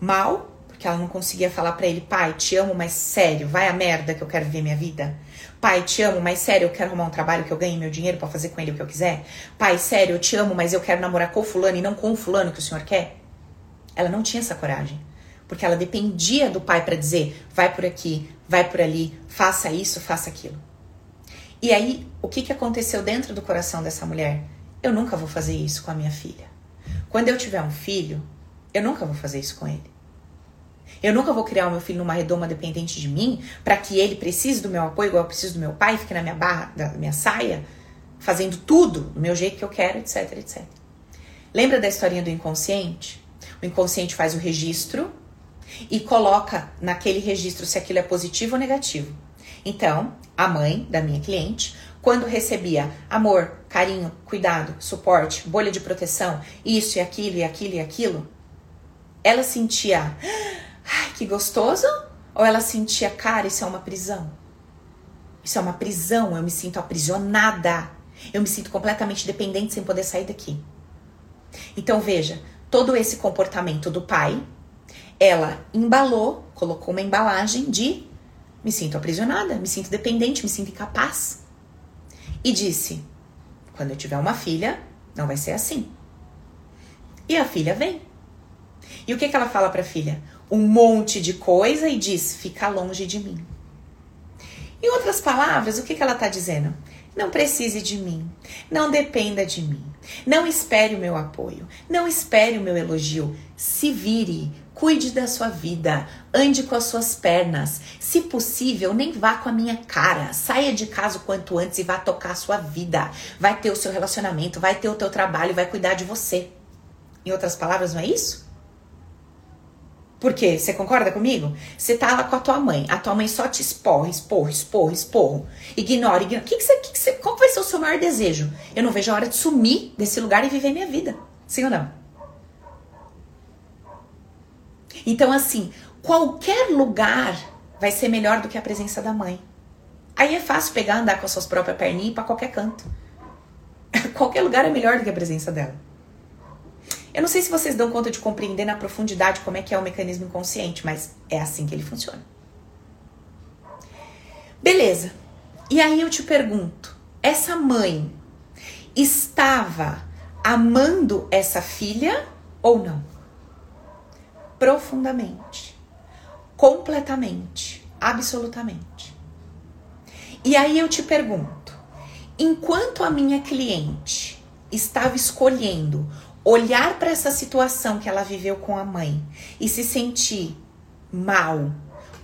[SPEAKER 1] Mal, porque ela não conseguia falar para ele, pai, te amo, mas sério, vai a merda que eu quero viver minha vida. Pai, te amo, mas sério, eu quero arrumar um trabalho que eu ganhe meu dinheiro para fazer com ele o que eu quiser. Pai, sério, eu te amo, mas eu quero namorar com fulano e não com o fulano que o senhor quer. Ela não tinha essa coragem, porque ela dependia do pai para dizer, vai por aqui, vai por ali, faça isso, faça aquilo. E aí, o que, que aconteceu dentro do coração dessa mulher? Eu nunca vou fazer isso com a minha filha. Quando eu tiver um filho, eu nunca vou fazer isso com ele. Eu nunca vou criar o meu filho numa redoma dependente de mim para que ele precise do meu apoio igual eu preciso do meu pai, fique na minha barra, da minha saia, fazendo tudo do meu jeito que eu quero, etc, etc. Lembra da historinha do inconsciente? O inconsciente faz o registro e coloca naquele registro se aquilo é positivo ou negativo. Então, a mãe da minha cliente, quando recebia amor, carinho, cuidado, suporte, bolha de proteção, isso e aquilo e aquilo e aquilo, ela sentia, ai, que gostoso? Ou ela sentia, cara, isso é uma prisão? Isso é uma prisão, eu me sinto aprisionada. Eu me sinto completamente dependente sem poder sair daqui. Então veja, todo esse comportamento do pai ela embalou, colocou uma embalagem de me sinto aprisionada, me sinto dependente, me sinto incapaz. E disse: quando eu tiver uma filha, não vai ser assim. E a filha vem. E o que, que ela fala para a filha? Um monte de coisa e diz: fica longe de mim. Em outras palavras, o que, que ela está dizendo? Não precise de mim. Não dependa de mim. Não espere o meu apoio. Não espere o meu elogio. Se vire, Cuide da sua vida, ande com as suas pernas. Se possível, nem vá com a minha cara. Saia de casa o quanto antes e vá tocar a sua vida. Vai ter o seu relacionamento, vai ter o teu trabalho, vai cuidar de você. Em outras palavras, não é isso? Por quê? Você concorda comigo? Você tá lá com a tua mãe, a tua mãe só te esporra, esporra, esporra, esporra. Ignora, ignora. Que que você, que que você, qual vai ser o seu maior desejo? Eu não vejo a hora de sumir desse lugar e viver minha vida. Sim ou não? Então, assim, qualquer lugar vai ser melhor do que a presença da mãe. Aí é fácil pegar, andar com as suas próprias perninhas pra qualquer canto. qualquer lugar é melhor do que a presença dela. Eu não sei se vocês dão conta de compreender na profundidade como é que é o mecanismo inconsciente, mas é assim que ele funciona. Beleza. E aí eu te pergunto, essa mãe estava amando essa filha ou não? Profundamente. Completamente. Absolutamente. E aí eu te pergunto, enquanto a minha cliente estava escolhendo olhar para essa situação que ela viveu com a mãe e se sentir mal,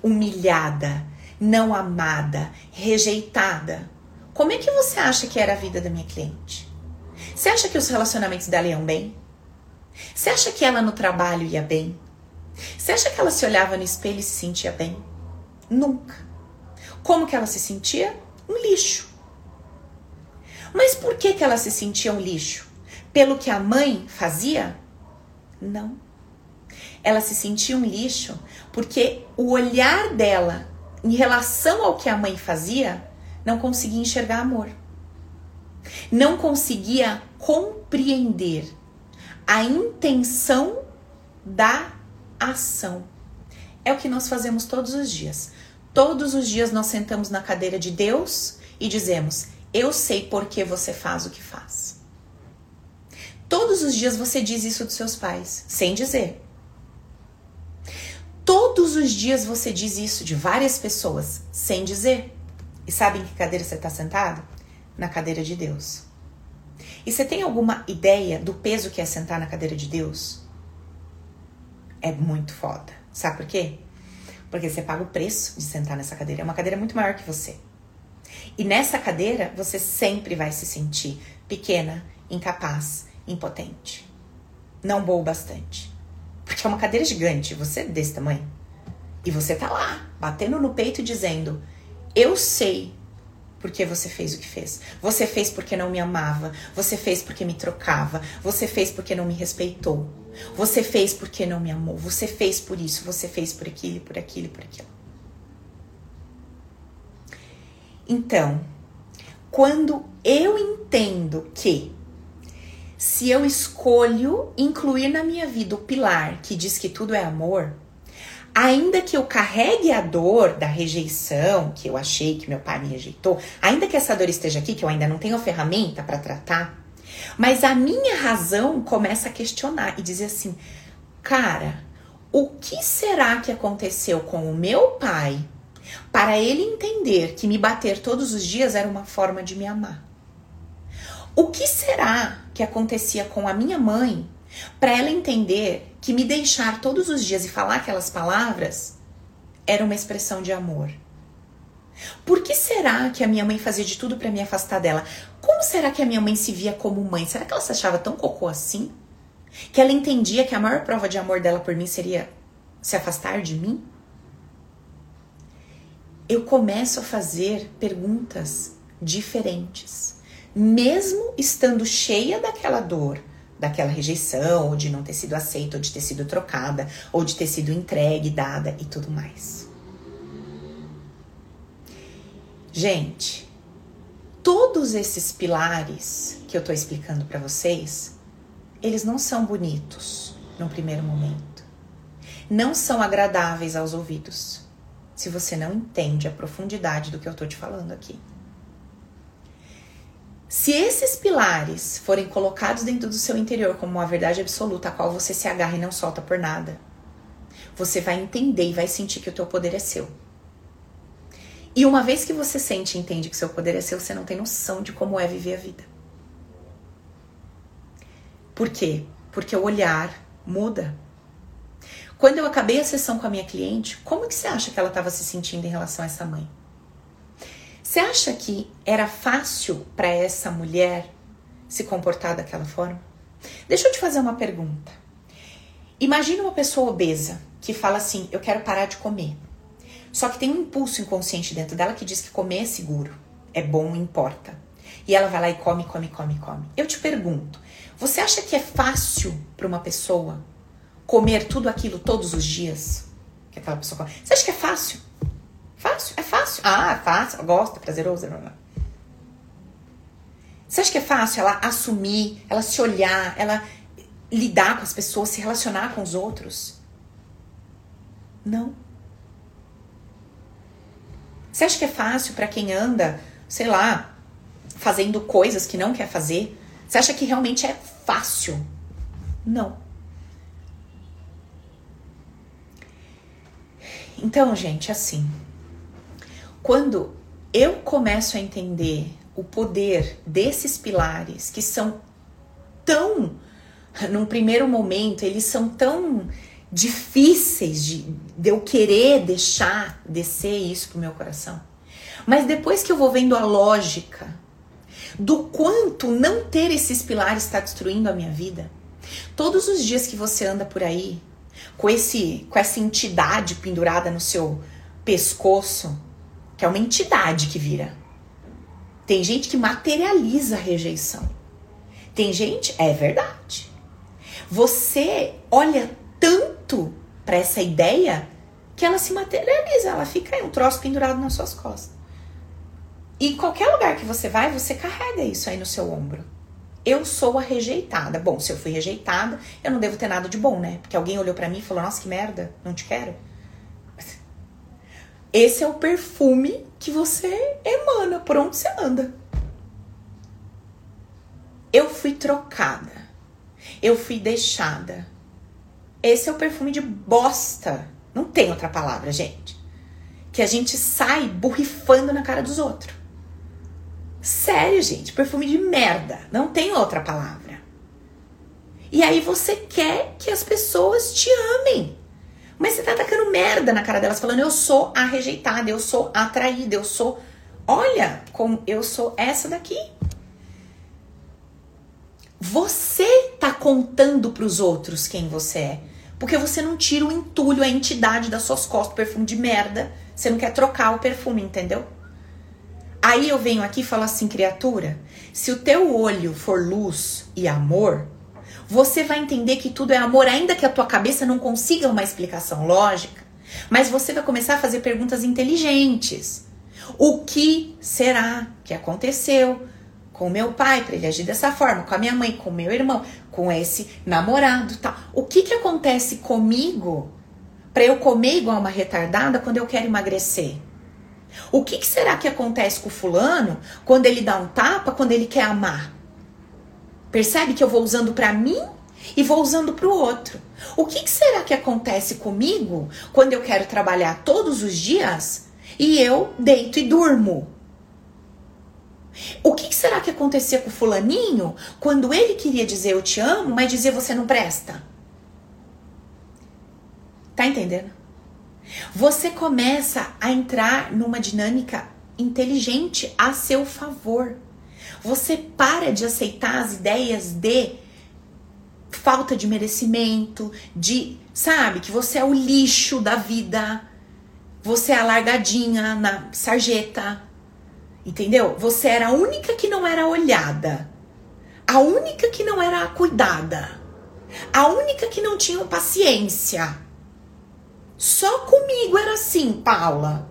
[SPEAKER 1] humilhada, não amada, rejeitada, como é que você acha que era a vida da minha cliente? Você acha que os relacionamentos dela iam bem? Você acha que ela no trabalho ia bem? Você acha que ela se olhava no espelho e se sentia bem? Nunca. Como que ela se sentia? Um lixo. Mas por que, que ela se sentia um lixo? pelo que a mãe fazia? Não. Ela se sentia um lixo porque o olhar dela em relação ao que a mãe fazia não conseguia enxergar amor. Não conseguia compreender a intenção da ação. É o que nós fazemos todos os dias. Todos os dias nós sentamos na cadeira de Deus e dizemos: Eu sei por que você faz o que faz. Todos os dias você diz isso dos seus pais, sem dizer. Todos os dias você diz isso de várias pessoas, sem dizer. E sabe em que cadeira você está sentado? Na cadeira de Deus. E você tem alguma ideia do peso que é sentar na cadeira de Deus? É muito foda. Sabe por quê? Porque você paga o preço de sentar nessa cadeira. É uma cadeira muito maior que você. E nessa cadeira você sempre vai se sentir pequena, incapaz, impotente. Não boa o bastante. Porque é uma cadeira gigante, você é desse tamanho. E você tá lá, batendo no peito e dizendo: Eu sei porque você fez o que fez. Você fez porque não me amava. Você fez porque me trocava. Você fez porque não me respeitou. Você fez porque não me amou. Você fez por isso. Você fez por aquilo, por aquilo, por aquilo. Então, quando eu entendo que se eu escolho incluir na minha vida o pilar que diz que tudo é amor, ainda que eu carregue a dor da rejeição, que eu achei que meu pai me rejeitou, ainda que essa dor esteja aqui, que eu ainda não tenho a ferramenta para tratar, mas a minha razão começa a questionar e dizer assim: cara, o que será que aconteceu com o meu pai para ele entender que me bater todos os dias era uma forma de me amar? O que será que acontecia com a minha mãe para ela entender que me deixar todos os dias e falar aquelas palavras era uma expressão de amor? Por que será que a minha mãe fazia de tudo para me afastar dela? Como será que a minha mãe se via como mãe? Será que ela se achava tão cocô assim? Que ela entendia que a maior prova de amor dela por mim seria se afastar de mim? Eu começo a fazer perguntas diferentes mesmo estando cheia daquela dor, daquela rejeição, ou de não ter sido aceita, ou de ter sido trocada, ou de ter sido entregue, dada e tudo mais. Gente, todos esses pilares que eu tô explicando para vocês, eles não são bonitos no primeiro momento. Não são agradáveis aos ouvidos, se você não entende a profundidade do que eu tô te falando aqui. Se esses pilares forem colocados dentro do seu interior como uma verdade absoluta, a qual você se agarra e não solta por nada, você vai entender e vai sentir que o teu poder é seu. E uma vez que você sente e entende que seu poder é seu, você não tem noção de como é viver a vida. Por quê? Porque o olhar muda. Quando eu acabei a sessão com a minha cliente, como que você acha que ela estava se sentindo em relação a essa mãe? Você acha que era fácil para essa mulher se comportar daquela forma? Deixa eu te fazer uma pergunta. Imagina uma pessoa obesa que fala assim: Eu quero parar de comer. Só que tem um impulso inconsciente dentro dela que diz que comer é seguro, é bom, importa. E ela vai lá e come, come, come, come. Eu te pergunto: você acha que é fácil para uma pessoa comer tudo aquilo todos os dias? Que aquela pessoa come? Você acha que é fácil? Fácil? É fácil. Ah, é fácil. Gosta, prazeroso. Blá, blá. Você acha que é fácil ela assumir, ela se olhar, ela lidar com as pessoas, se relacionar com os outros? Não. Você acha que é fácil para quem anda, sei lá, fazendo coisas que não quer fazer? Você acha que realmente é fácil? Não. Então, gente, assim, quando eu começo a entender o poder desses pilares que são tão, num primeiro momento, eles são tão difíceis de, de eu querer deixar descer isso pro meu coração. Mas depois que eu vou vendo a lógica do quanto não ter esses pilares está destruindo a minha vida, todos os dias que você anda por aí com esse com essa entidade pendurada no seu pescoço, que é uma entidade que vira. Tem gente que materializa a rejeição. Tem gente, é verdade. Você olha tanto para essa ideia que ela se materializa, ela fica aí um troço pendurado nas suas costas. E qualquer lugar que você vai, você carrega isso aí no seu ombro. Eu sou a rejeitada. Bom, se eu fui rejeitada, eu não devo ter nada de bom, né? Porque alguém olhou para mim e falou: "Nossa, que merda, não te quero". Esse é o perfume que você emana por onde você anda. Eu fui trocada. Eu fui deixada. Esse é o perfume de bosta. Não tem outra palavra, gente. Que a gente sai borrifando na cara dos outros. Sério, gente, perfume de merda. Não tem outra palavra. E aí você quer que as pessoas te amem. Mas você tá atacando merda na cara delas, falando eu sou a rejeitada, eu sou a traída, eu sou. Olha como eu sou essa daqui. Você tá contando pros outros quem você é. Porque você não tira o entulho, a entidade das suas costas, perfume de merda. Você não quer trocar o perfume, entendeu? Aí eu venho aqui e falo assim, criatura, se o teu olho for luz e amor, você vai entender que tudo é amor, ainda que a tua cabeça não consiga uma explicação lógica, mas você vai começar a fazer perguntas inteligentes. O que será que aconteceu? com meu pai para ele agir dessa forma, com a minha mãe, com meu irmão, com esse namorado, tal. O que que acontece comigo para eu comer igual uma retardada quando eu quero emagrecer? O que, que será que acontece com o fulano quando ele dá um tapa, quando ele quer amar? Percebe que eu vou usando para mim e vou usando para o outro. O que, que será que acontece comigo quando eu quero trabalhar todos os dias e eu deito e durmo? O que será que acontecia com o fulaninho quando ele queria dizer eu te amo, mas dizia você não presta? Tá entendendo? Você começa a entrar numa dinâmica inteligente a seu favor. Você para de aceitar as ideias de falta de merecimento, de, sabe, que você é o lixo da vida, você é a largadinha na sarjeta, Entendeu? Você era a única que não era olhada. A única que não era cuidada. A única que não tinha paciência. Só comigo era assim, Paula.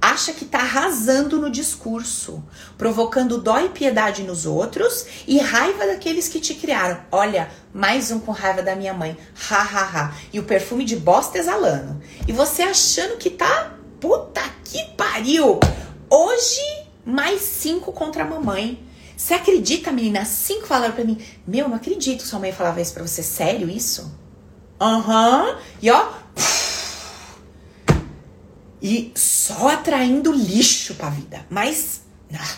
[SPEAKER 1] Acha que tá arrasando no discurso, provocando dó e piedade nos outros e raiva daqueles que te criaram. Olha, mais um com raiva da minha mãe. Ha ha ha. E o perfume de bosta exalando. E você achando que tá Puta que pariu! Hoje, mais cinco contra a mamãe. Você acredita, menina? Cinco falaram pra mim. Meu, não acredito que sua mãe falava isso pra você. Sério isso? Aham. Uhum. E ó. E só atraindo lixo pra vida. Mas. Ah,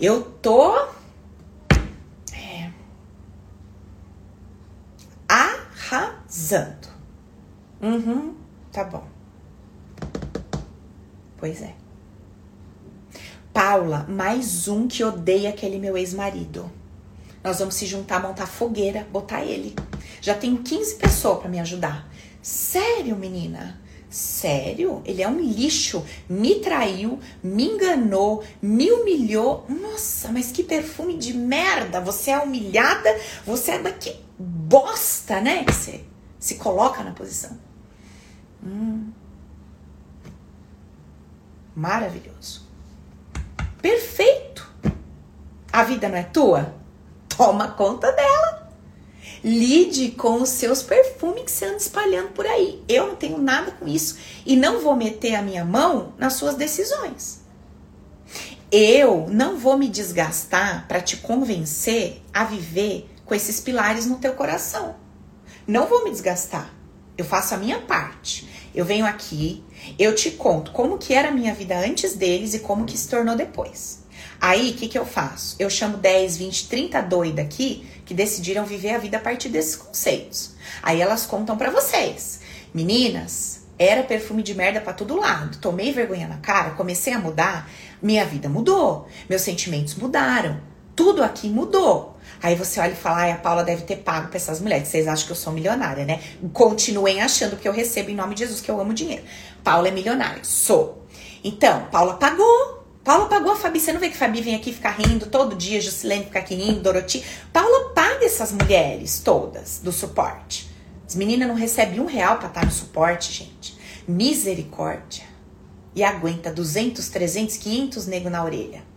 [SPEAKER 1] eu tô. É, arrasando. Uhum. Tá bom. Pois é. Paula, mais um que odeia aquele meu ex-marido. Nós vamos se juntar, montar fogueira, botar ele. Já tenho 15 pessoas para me ajudar. Sério, menina? Sério? Ele é um lixo. Me traiu, me enganou, me humilhou. Nossa, mas que perfume de merda! Você é humilhada, você é. Que bosta, né? Que você se coloca na posição. Hum. Maravilhoso. Perfeito. A vida não é tua? Toma conta dela. Lide com os seus perfumes que você anda espalhando por aí. Eu não tenho nada com isso. E não vou meter a minha mão nas suas decisões. Eu não vou me desgastar para te convencer a viver com esses pilares no teu coração. Não vou me desgastar. Eu faço a minha parte. Eu venho aqui, eu te conto como que era a minha vida antes deles e como que se tornou depois. Aí, o que, que eu faço? Eu chamo 10, 20, 30 doida aqui que decidiram viver a vida a partir desses conceitos. Aí elas contam para vocês. Meninas, era perfume de merda para todo lado. Tomei vergonha na cara, comecei a mudar, minha vida mudou, meus sentimentos mudaram, tudo aqui mudou. Aí você olha e fala, ai, a Paula deve ter pago pra essas mulheres. Vocês acham que eu sou milionária, né? Continuem achando que eu recebo em nome de Jesus, que eu amo dinheiro. Paula é milionária. Sou. Então, Paula pagou. Paula pagou a Fabi. Você não vê que Fabi vem aqui ficar rindo todo dia, Juscelene fica aqui rindo, Doroti. Paula paga essas mulheres todas do suporte. As meninas não recebem um real pra estar no suporte, gente. Misericórdia. E aguenta 200, 300, 500 nego na orelha.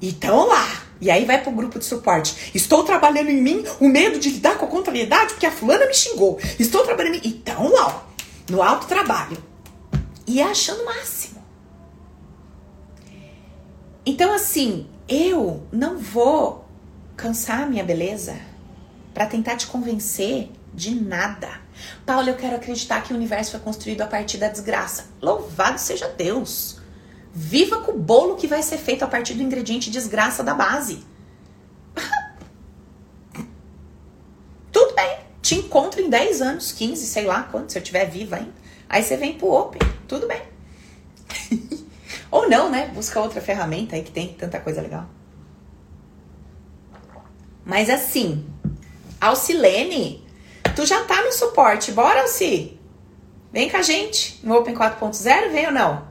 [SPEAKER 1] Então lá. E aí vai pro grupo de suporte. Estou trabalhando em mim o medo de lidar com a contrariedade porque a fulana me xingou. Estou trabalhando em. Então lá, ó, no alto trabalho. E achando o máximo. Então assim, eu não vou cansar a minha beleza para tentar te convencer de nada. Paulo, eu quero acreditar que o universo foi construído a partir da desgraça. Louvado seja Deus. Viva com o bolo que vai ser feito a partir do ingrediente desgraça da base. Tudo bem. Te encontro em 10 anos, 15, sei lá quanto, se eu estiver viva ainda. Aí você vem pro Open. Tudo bem. Ou não, né? Busca outra ferramenta aí que tem tanta coisa legal. Mas assim, Alcilene, tu já tá no suporte. Bora, Alci? Vem com a gente no Open 4.0, vem ou não?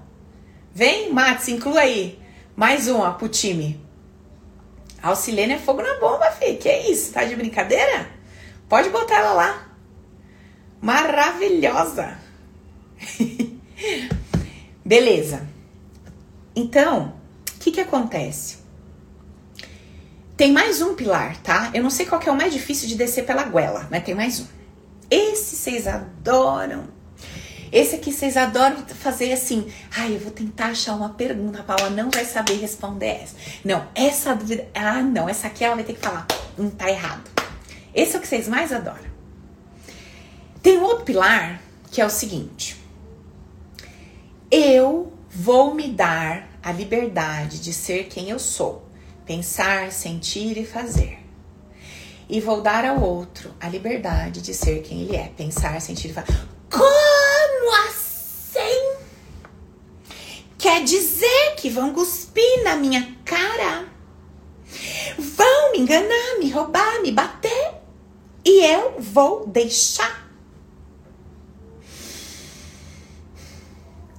[SPEAKER 1] Vem, Matos, inclua aí. Mais uma pro time. Alcilene é fogo na bomba, fi. Que isso? Tá de brincadeira? Pode botar ela lá. Maravilhosa. Beleza. Então, o que que acontece? Tem mais um pilar, tá? Eu não sei qual é o mais difícil de descer pela goela, mas tem mais um. Esse vocês adoram esse aqui vocês adoram fazer assim. Ai, eu vou tentar achar uma pergunta. A Paula não vai saber responder essa. Não, essa dúvida. Ah, não, essa aqui ela vai ter que falar. Não tá errado. Esse é o que vocês mais adoram. Tem um outro pilar que é o seguinte: eu vou me dar a liberdade de ser quem eu sou, pensar, sentir e fazer. E vou dar ao outro a liberdade de ser quem ele é, pensar, sentir e fazer. Como assim? Quer dizer que vão cuspir na minha cara? Vão me enganar, me roubar, me bater? E eu vou deixar?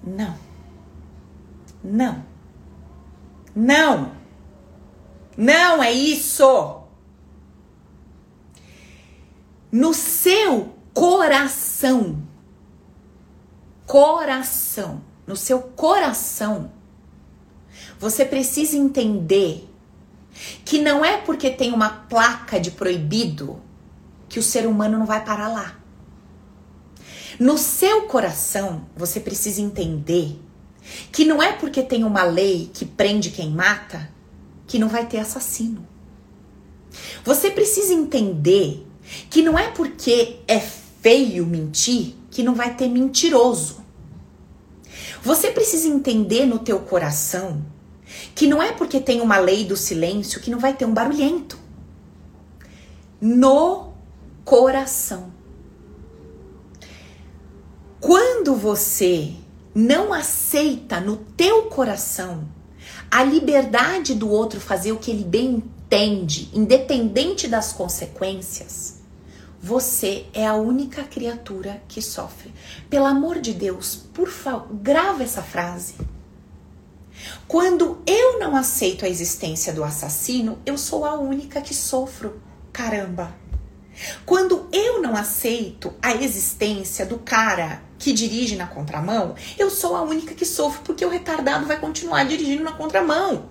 [SPEAKER 1] Não. Não. Não. Não é isso. No seu coração coração, no seu coração, você precisa entender que não é porque tem uma placa de proibido que o ser humano não vai parar lá. No seu coração, você precisa entender que não é porque tem uma lei que prende quem mata que não vai ter assassino. Você precisa entender que não é porque é feio mentir que não vai ter mentiroso. Você precisa entender no teu coração que não é porque tem uma lei do silêncio que não vai ter um barulhento. No coração. Quando você não aceita no teu coração a liberdade do outro fazer o que ele bem entende, independente das consequências, você é a única criatura que sofre. Pelo amor de Deus, por favor, grava essa frase. Quando eu não aceito a existência do assassino, eu sou a única que sofro. Caramba! Quando eu não aceito a existência do cara que dirige na contramão, eu sou a única que sofro porque o retardado vai continuar dirigindo na contramão.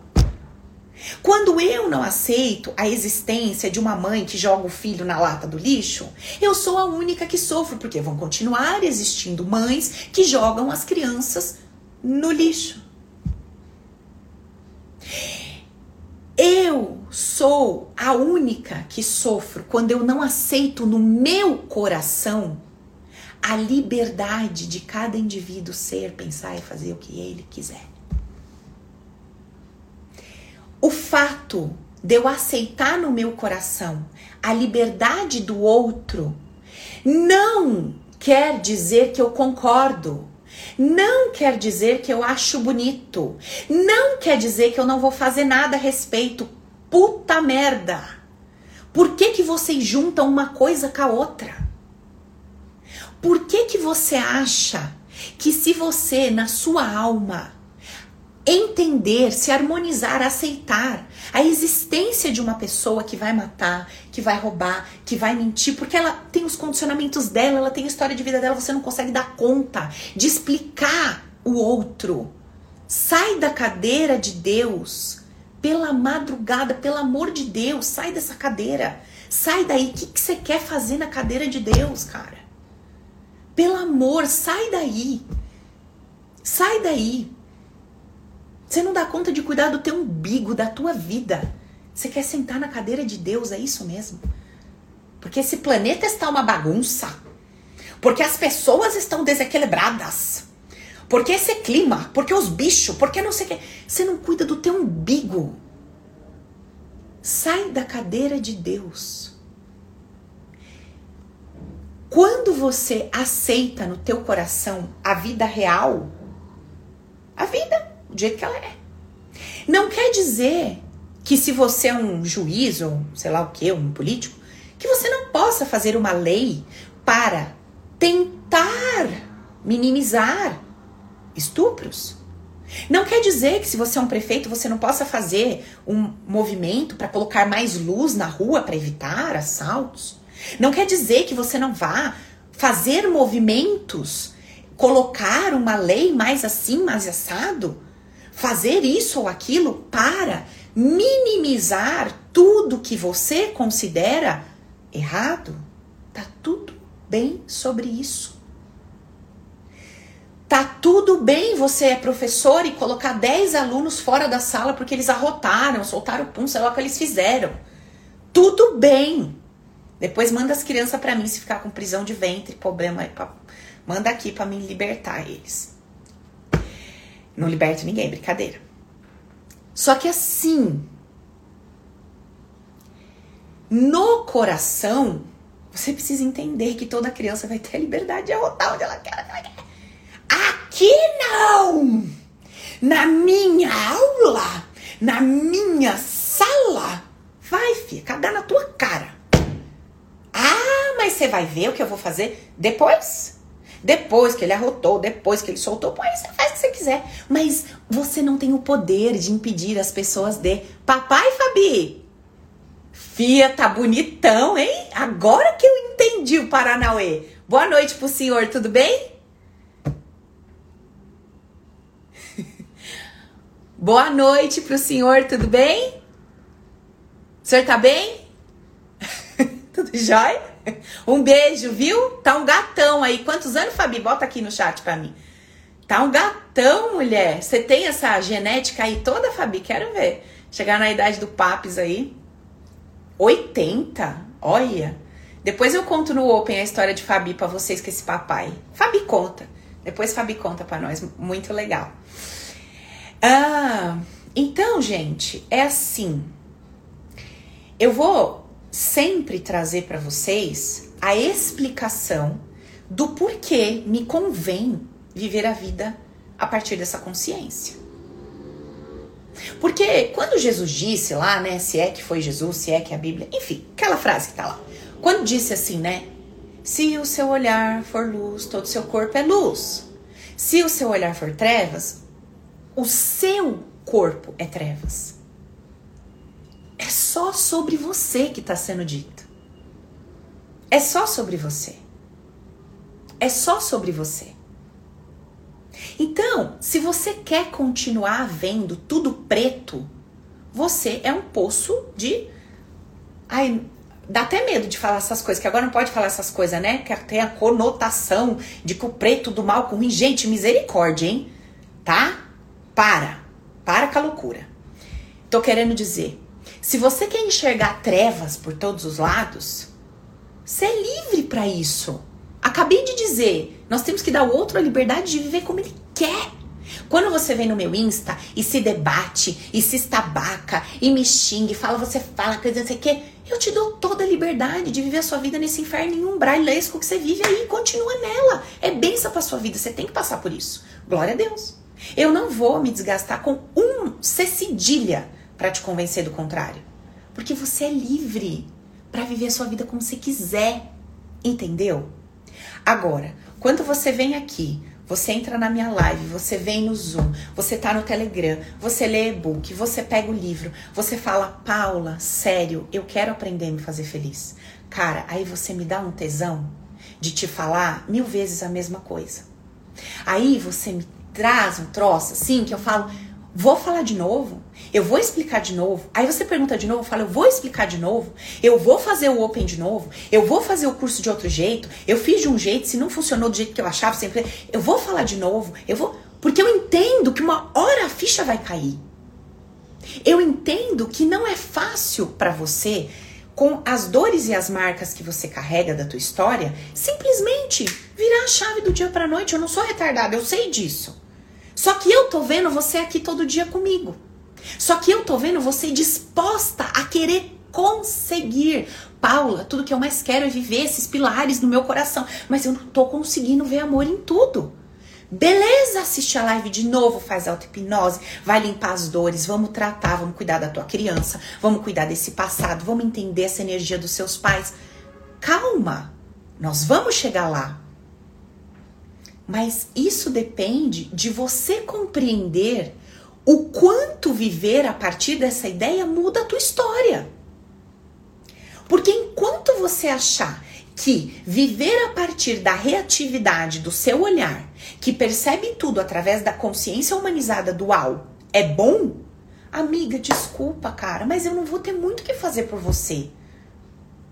[SPEAKER 1] Quando eu não aceito a existência de uma mãe que joga o filho na lata do lixo, eu sou a única que sofro porque vão continuar existindo mães que jogam as crianças no lixo. Eu sou a única que sofro quando eu não aceito no meu coração a liberdade de cada indivíduo ser, pensar e fazer o que ele quiser. O fato de eu aceitar no meu coração a liberdade do outro não quer dizer que eu concordo não quer dizer que eu acho bonito. Não quer dizer que eu não vou fazer nada a respeito. Puta merda! Por que, que vocês juntam uma coisa com a outra? Por que, que você acha que se você, na sua alma, entender, se harmonizar, aceitar a existência de uma pessoa que vai matar, que vai roubar, que vai mentir, porque ela tem os condicionamentos dela, ela tem a história de vida dela, você não consegue dar conta de explicar o outro. Sai da cadeira de Deus pela madrugada, pelo amor de Deus, sai dessa cadeira. Sai daí. O que, que você quer fazer na cadeira de Deus, cara? Pelo amor, sai daí. Sai daí. Você não dá conta de cuidar do teu umbigo, da tua vida. Você quer sentar na cadeira de Deus, é isso mesmo? Porque esse planeta está uma bagunça. Porque as pessoas estão desequilibradas. Porque esse clima, porque os bichos, porque não sei o que. Você não cuida do teu umbigo. Sai da cadeira de Deus. Quando você aceita no teu coração a vida real, a vida do jeito que ela é. Não quer dizer que se você é um juiz ou sei lá o que, um político, que você não possa fazer uma lei para tentar minimizar estupros. Não quer dizer que se você é um prefeito você não possa fazer um movimento para colocar mais luz na rua para evitar assaltos. Não quer dizer que você não vá fazer movimentos, colocar uma lei mais assim, mais assado fazer isso ou aquilo para minimizar tudo que você considera errado. Tá tudo bem sobre isso. Tá tudo bem você é professor e colocar 10 alunos fora da sala porque eles arrotaram, soltaram o pum, sei lá o que eles fizeram. Tudo bem. Depois manda as crianças para mim se ficar com prisão de ventre, problema, manda aqui para me libertar eles. Não liberto ninguém, brincadeira. Só que assim, no coração, você precisa entender que toda criança vai ter a liberdade de arrotar onde ela quer. Aqui não! Na minha aula, na minha sala, vai, filha, cadê na tua cara? Ah, mas você vai ver o que eu vou fazer depois? Depois que ele arrotou, depois que ele soltou, pô, aí você faz o que você quiser. Mas você não tem o poder de impedir as pessoas de. Papai, Fabi! Fia, tá bonitão, hein? Agora que eu entendi o Paranauê. Boa noite pro senhor, tudo bem? Boa noite pro senhor, tudo bem? O senhor tá bem? tudo jóia? Um beijo, viu? Tá um gatão aí. Quantos anos, Fabi? Bota aqui no chat pra mim. Tá um gatão, mulher. Você tem essa genética aí toda, Fabi? Quero ver. Chegar na idade do Papis aí. 80? Olha. Depois eu conto no Open a história de Fabi para vocês com esse papai. Fabi conta. Depois Fabi conta para nós. Muito legal. Ah, então, gente, é assim. Eu vou sempre trazer para vocês a explicação do porquê me convém viver a vida a partir dessa consciência. Porque quando Jesus disse lá, né, se é que foi Jesus, se é que é a Bíblia, enfim, aquela frase que tá lá. Quando disse assim, né, se o seu olhar for luz, todo o seu corpo é luz. Se o seu olhar for trevas, o seu corpo é trevas. É só sobre você que está sendo dito. É só sobre você. É só sobre você. Então, se você quer continuar vendo tudo preto, você é um poço de. Ai, dá até medo de falar essas coisas, que agora não pode falar essas coisas, né? Que tem a conotação de que o preto do mal com. Gente, misericórdia, hein? Tá? Para. Para com a loucura. Tô querendo dizer, se você quer enxergar trevas por todos os lados, você é livre para isso. Acabei de dizer, nós temos que dar ao outro a liberdade de viver como ele quer. Quando você vem no meu Insta e se debate, e se estabaca, e me xinga, e fala, você fala, quer dizer, o quê? Eu te dou toda a liberdade de viver a sua vida nesse inferno umbrailesco que você vive aí. Continua nela. É benção pra sua vida. Você tem que passar por isso. Glória a Deus. Eu não vou me desgastar com um C para te convencer do contrário. Porque você é livre para viver a sua vida como você quiser. Entendeu? Agora, quando você vem aqui, você entra na minha live, você vem no Zoom, você tá no Telegram, você lê e-book, você pega o livro, você fala, Paula, sério, eu quero aprender a me fazer feliz. Cara, aí você me dá um tesão de te falar mil vezes a mesma coisa. Aí você me traz um troço assim que eu falo, vou falar de novo, eu vou explicar de novo. Aí você pergunta de novo, fala, eu vou explicar de novo, eu vou fazer o Open de novo, eu vou fazer o curso de outro jeito, eu fiz de um jeito, se não funcionou do jeito que eu achava, sempre, eu vou falar de novo, eu vou, porque eu entendo que uma hora a ficha vai cair. Eu entendo que não é fácil para você com as dores e as marcas que você carrega da tua história, simplesmente virar a chave do dia para noite. Eu não sou retardada, eu sei disso. Só que eu tô vendo você aqui todo dia comigo. Só que eu tô vendo você disposta a querer conseguir. Paula, tudo que eu mais quero é viver esses pilares no meu coração, mas eu não tô conseguindo ver amor em tudo. Beleza, assiste a live de novo, faz auto-hipnose, vai limpar as dores, vamos tratar, vamos cuidar da tua criança, vamos cuidar desse passado, vamos entender essa energia dos seus pais. Calma, nós vamos chegar lá. Mas isso depende de você compreender o quanto viver a partir dessa ideia muda a tua história. Porque enquanto você achar que viver a partir da reatividade do seu olhar, que percebe tudo através da consciência humanizada dual, é bom, amiga, desculpa, cara, mas eu não vou ter muito o que fazer por você.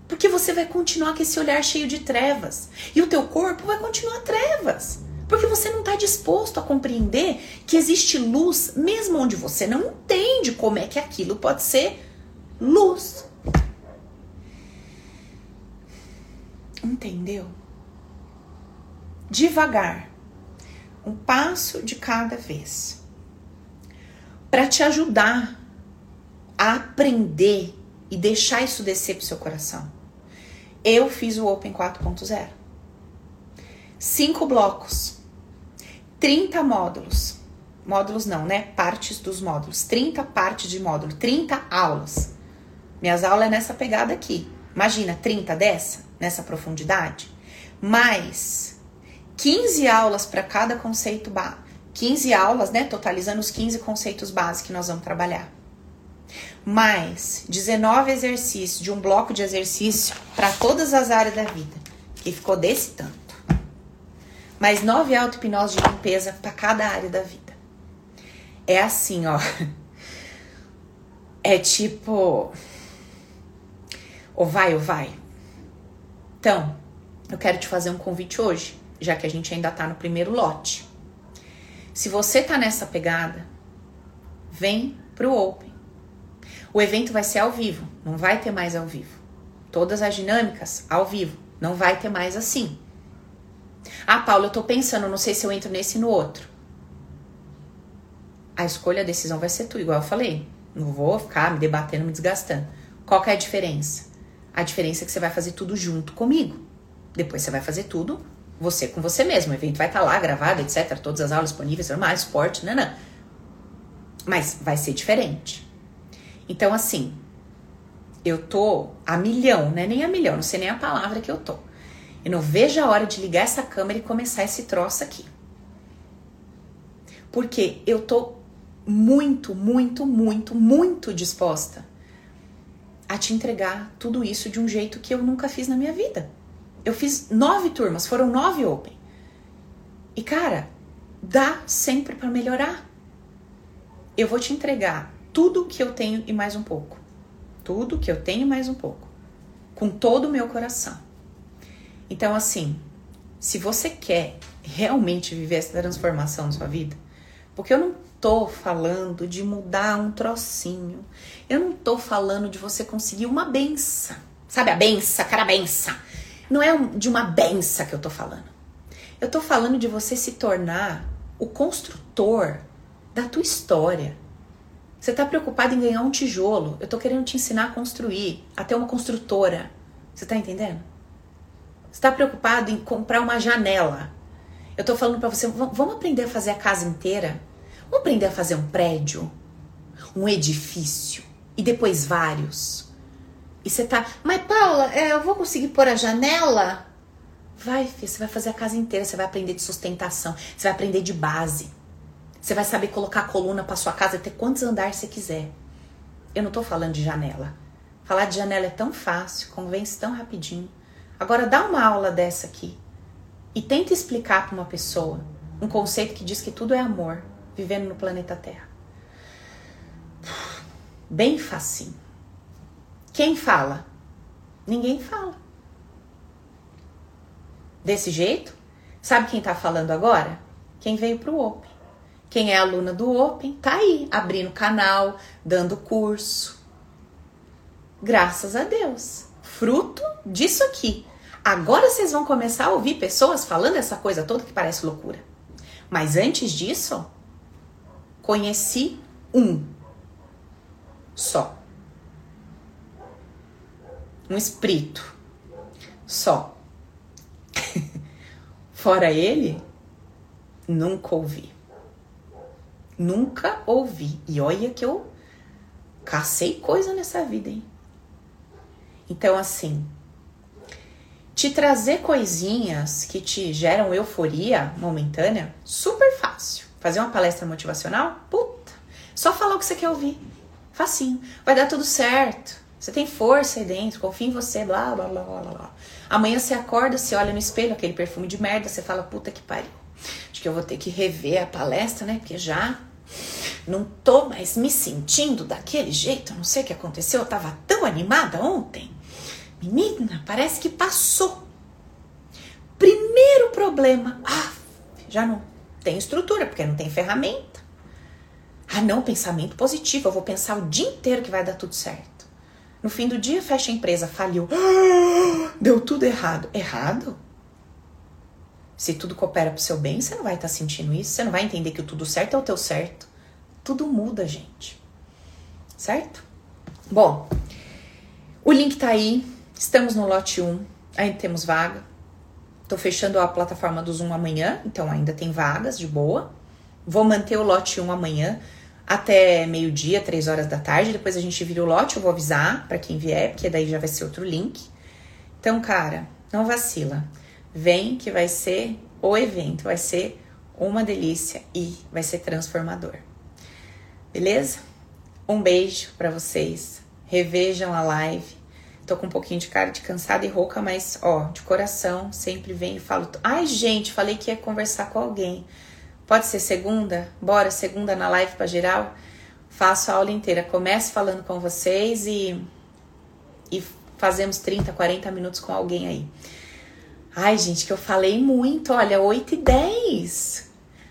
[SPEAKER 1] Porque você vai continuar com esse olhar cheio de trevas. E o teu corpo vai continuar trevas. Porque você não está disposto a compreender que existe luz mesmo onde você não entende como é que aquilo pode ser luz. Entendeu? Devagar, um passo de cada vez, para te ajudar a aprender e deixar isso descer pro seu coração. Eu fiz o Open 4.0. Cinco blocos 30 módulos. Módulos não, né? Partes dos módulos. 30 partes de módulo, 30 aulas. Minhas aulas é nessa pegada aqui. Imagina, 30 dessa, nessa profundidade. Mais 15 aulas para cada conceito básico. 15 aulas, né? Totalizando os 15 conceitos básicos que nós vamos trabalhar. Mais 19 exercícios de um bloco de exercício para todas as áreas da vida. Que ficou desse tanto mais nove auto-hipnose de limpeza para cada área da vida. É assim, ó. É tipo. Ou vai ou vai. Então, eu quero te fazer um convite hoje, já que a gente ainda tá no primeiro lote. Se você tá nessa pegada, vem pro Open. O evento vai ser ao vivo, não vai ter mais ao vivo. Todas as dinâmicas ao vivo, não vai ter mais assim. Ah, Paula, eu tô pensando, não sei se eu entro nesse e no outro. A escolha, a decisão vai ser tu, igual eu falei. Não vou ficar me debatendo, me desgastando. Qual que é a diferença? A diferença é que você vai fazer tudo junto comigo. Depois você vai fazer tudo você com você mesmo. O evento vai estar tá lá gravado, etc. Todas as aulas disponíveis, mais esporte, não, não. Mas vai ser diferente. Então, assim, eu tô a milhão, né? Nem a milhão, não sei nem a palavra que eu tô. Eu não vejo a hora de ligar essa câmera e começar esse troço aqui. Porque eu tô muito, muito, muito, muito disposta a te entregar tudo isso de um jeito que eu nunca fiz na minha vida. Eu fiz nove turmas, foram nove Open. E cara, dá sempre para melhorar. Eu vou te entregar tudo que eu tenho e mais um pouco. Tudo que eu tenho e mais um pouco. Com todo o meu coração. Então, assim, se você quer realmente viver essa transformação na sua vida, porque eu não tô falando de mudar um trocinho. Eu não tô falando de você conseguir uma benção. Sabe a benção, cara benção. Não é de uma benção que eu tô falando. Eu tô falando de você se tornar o construtor da tua história. Você tá preocupado em ganhar um tijolo. Eu tô querendo te ensinar a construir, a ter uma construtora. Você tá entendendo? Você tá preocupado em comprar uma janela. Eu tô falando para você, vamos aprender a fazer a casa inteira? Vamos aprender a fazer um prédio, um edifício e depois vários. E você tá, mas Paula, é, eu vou conseguir pôr a janela? Vai, filho, você vai fazer a casa inteira, você vai aprender de sustentação, você vai aprender de base. Você vai saber colocar a coluna para sua casa ter quantos andares você quiser. Eu não tô falando de janela. Falar de janela é tão fácil, convence tão rapidinho. Agora dá uma aula dessa aqui e tenta explicar para uma pessoa um conceito que diz que tudo é amor vivendo no planeta Terra. Bem facinho. Quem fala? Ninguém fala. Desse jeito, sabe quem tá falando agora? Quem veio pro Open. Quem é aluna do Open tá aí, abrindo canal, dando curso. Graças a Deus. Fruto disso aqui. Agora vocês vão começar a ouvir pessoas falando essa coisa toda que parece loucura. Mas antes disso, Conheci um só. Um espírito só. Fora ele, nunca ouvi. Nunca ouvi. E olha que eu cacei coisa nessa vida, hein? Então, assim, te trazer coisinhas que te geram euforia momentânea, super fácil. Fazer uma palestra motivacional? Puta! Só falar o que você quer ouvir. Facinho. Vai dar tudo certo. Você tem força aí dentro, confia em você, blá, blá, blá, blá, blá. Amanhã você acorda, você olha no espelho, aquele perfume de merda, você fala, puta que pariu. Acho que eu vou ter que rever a palestra, né? Porque já não tô mais me sentindo daquele jeito. Não sei o que aconteceu, eu tava tão animada ontem. Menina, parece que passou. Primeiro problema. Ah, já não tem estrutura, porque não tem ferramenta. Ah, não, pensamento positivo. Eu vou pensar o dia inteiro que vai dar tudo certo. No fim do dia, fecha a empresa, faliu. deu tudo errado. Errado? Se tudo coopera pro seu bem, você não vai estar tá sentindo isso. Você não vai entender que o tudo certo é o teu certo. Tudo muda, gente. Certo? Bom, o link tá aí. Estamos no lote 1. Ainda temos vaga. Tô fechando a plataforma do Zoom amanhã, então ainda tem vagas de boa. Vou manter o lote 1 amanhã até meio-dia, 3 horas da tarde. Depois a gente vira o lote, eu vou avisar para quem vier, porque daí já vai ser outro link. Então, cara, não vacila. Vem que vai ser o evento, vai ser uma delícia e vai ser transformador. Beleza? Um beijo para vocês. Revejam a live Tô com um pouquinho de cara de cansada e rouca, mas ó, de coração, sempre venho e falo: "Ai, gente, falei que ia conversar com alguém. Pode ser segunda? Bora, segunda na live para geral. Faço a aula inteira. Comece falando com vocês e e fazemos 30, 40 minutos com alguém aí. Ai, gente, que eu falei muito. Olha, 8 e 10.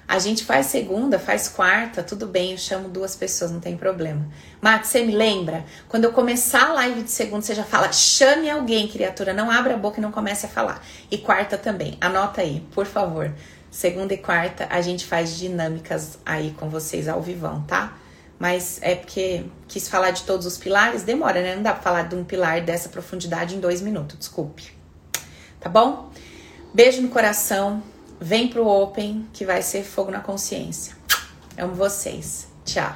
[SPEAKER 1] A gente faz segunda, faz quarta, tudo bem, eu chamo duas pessoas, não tem problema. Max, você me lembra? Quando eu começar a live de segunda, você já fala, chame alguém, criatura, não abra a boca e não comece a falar. E quarta também, anota aí, por favor. Segunda e quarta a gente faz dinâmicas aí com vocês ao vivão, tá? Mas é porque quis falar de todos os pilares, demora, né? Não dá pra falar de um pilar dessa profundidade em dois minutos, desculpe. Tá bom? Beijo no coração. Vem pro Open que vai ser fogo na consciência. Amo vocês. Tchau.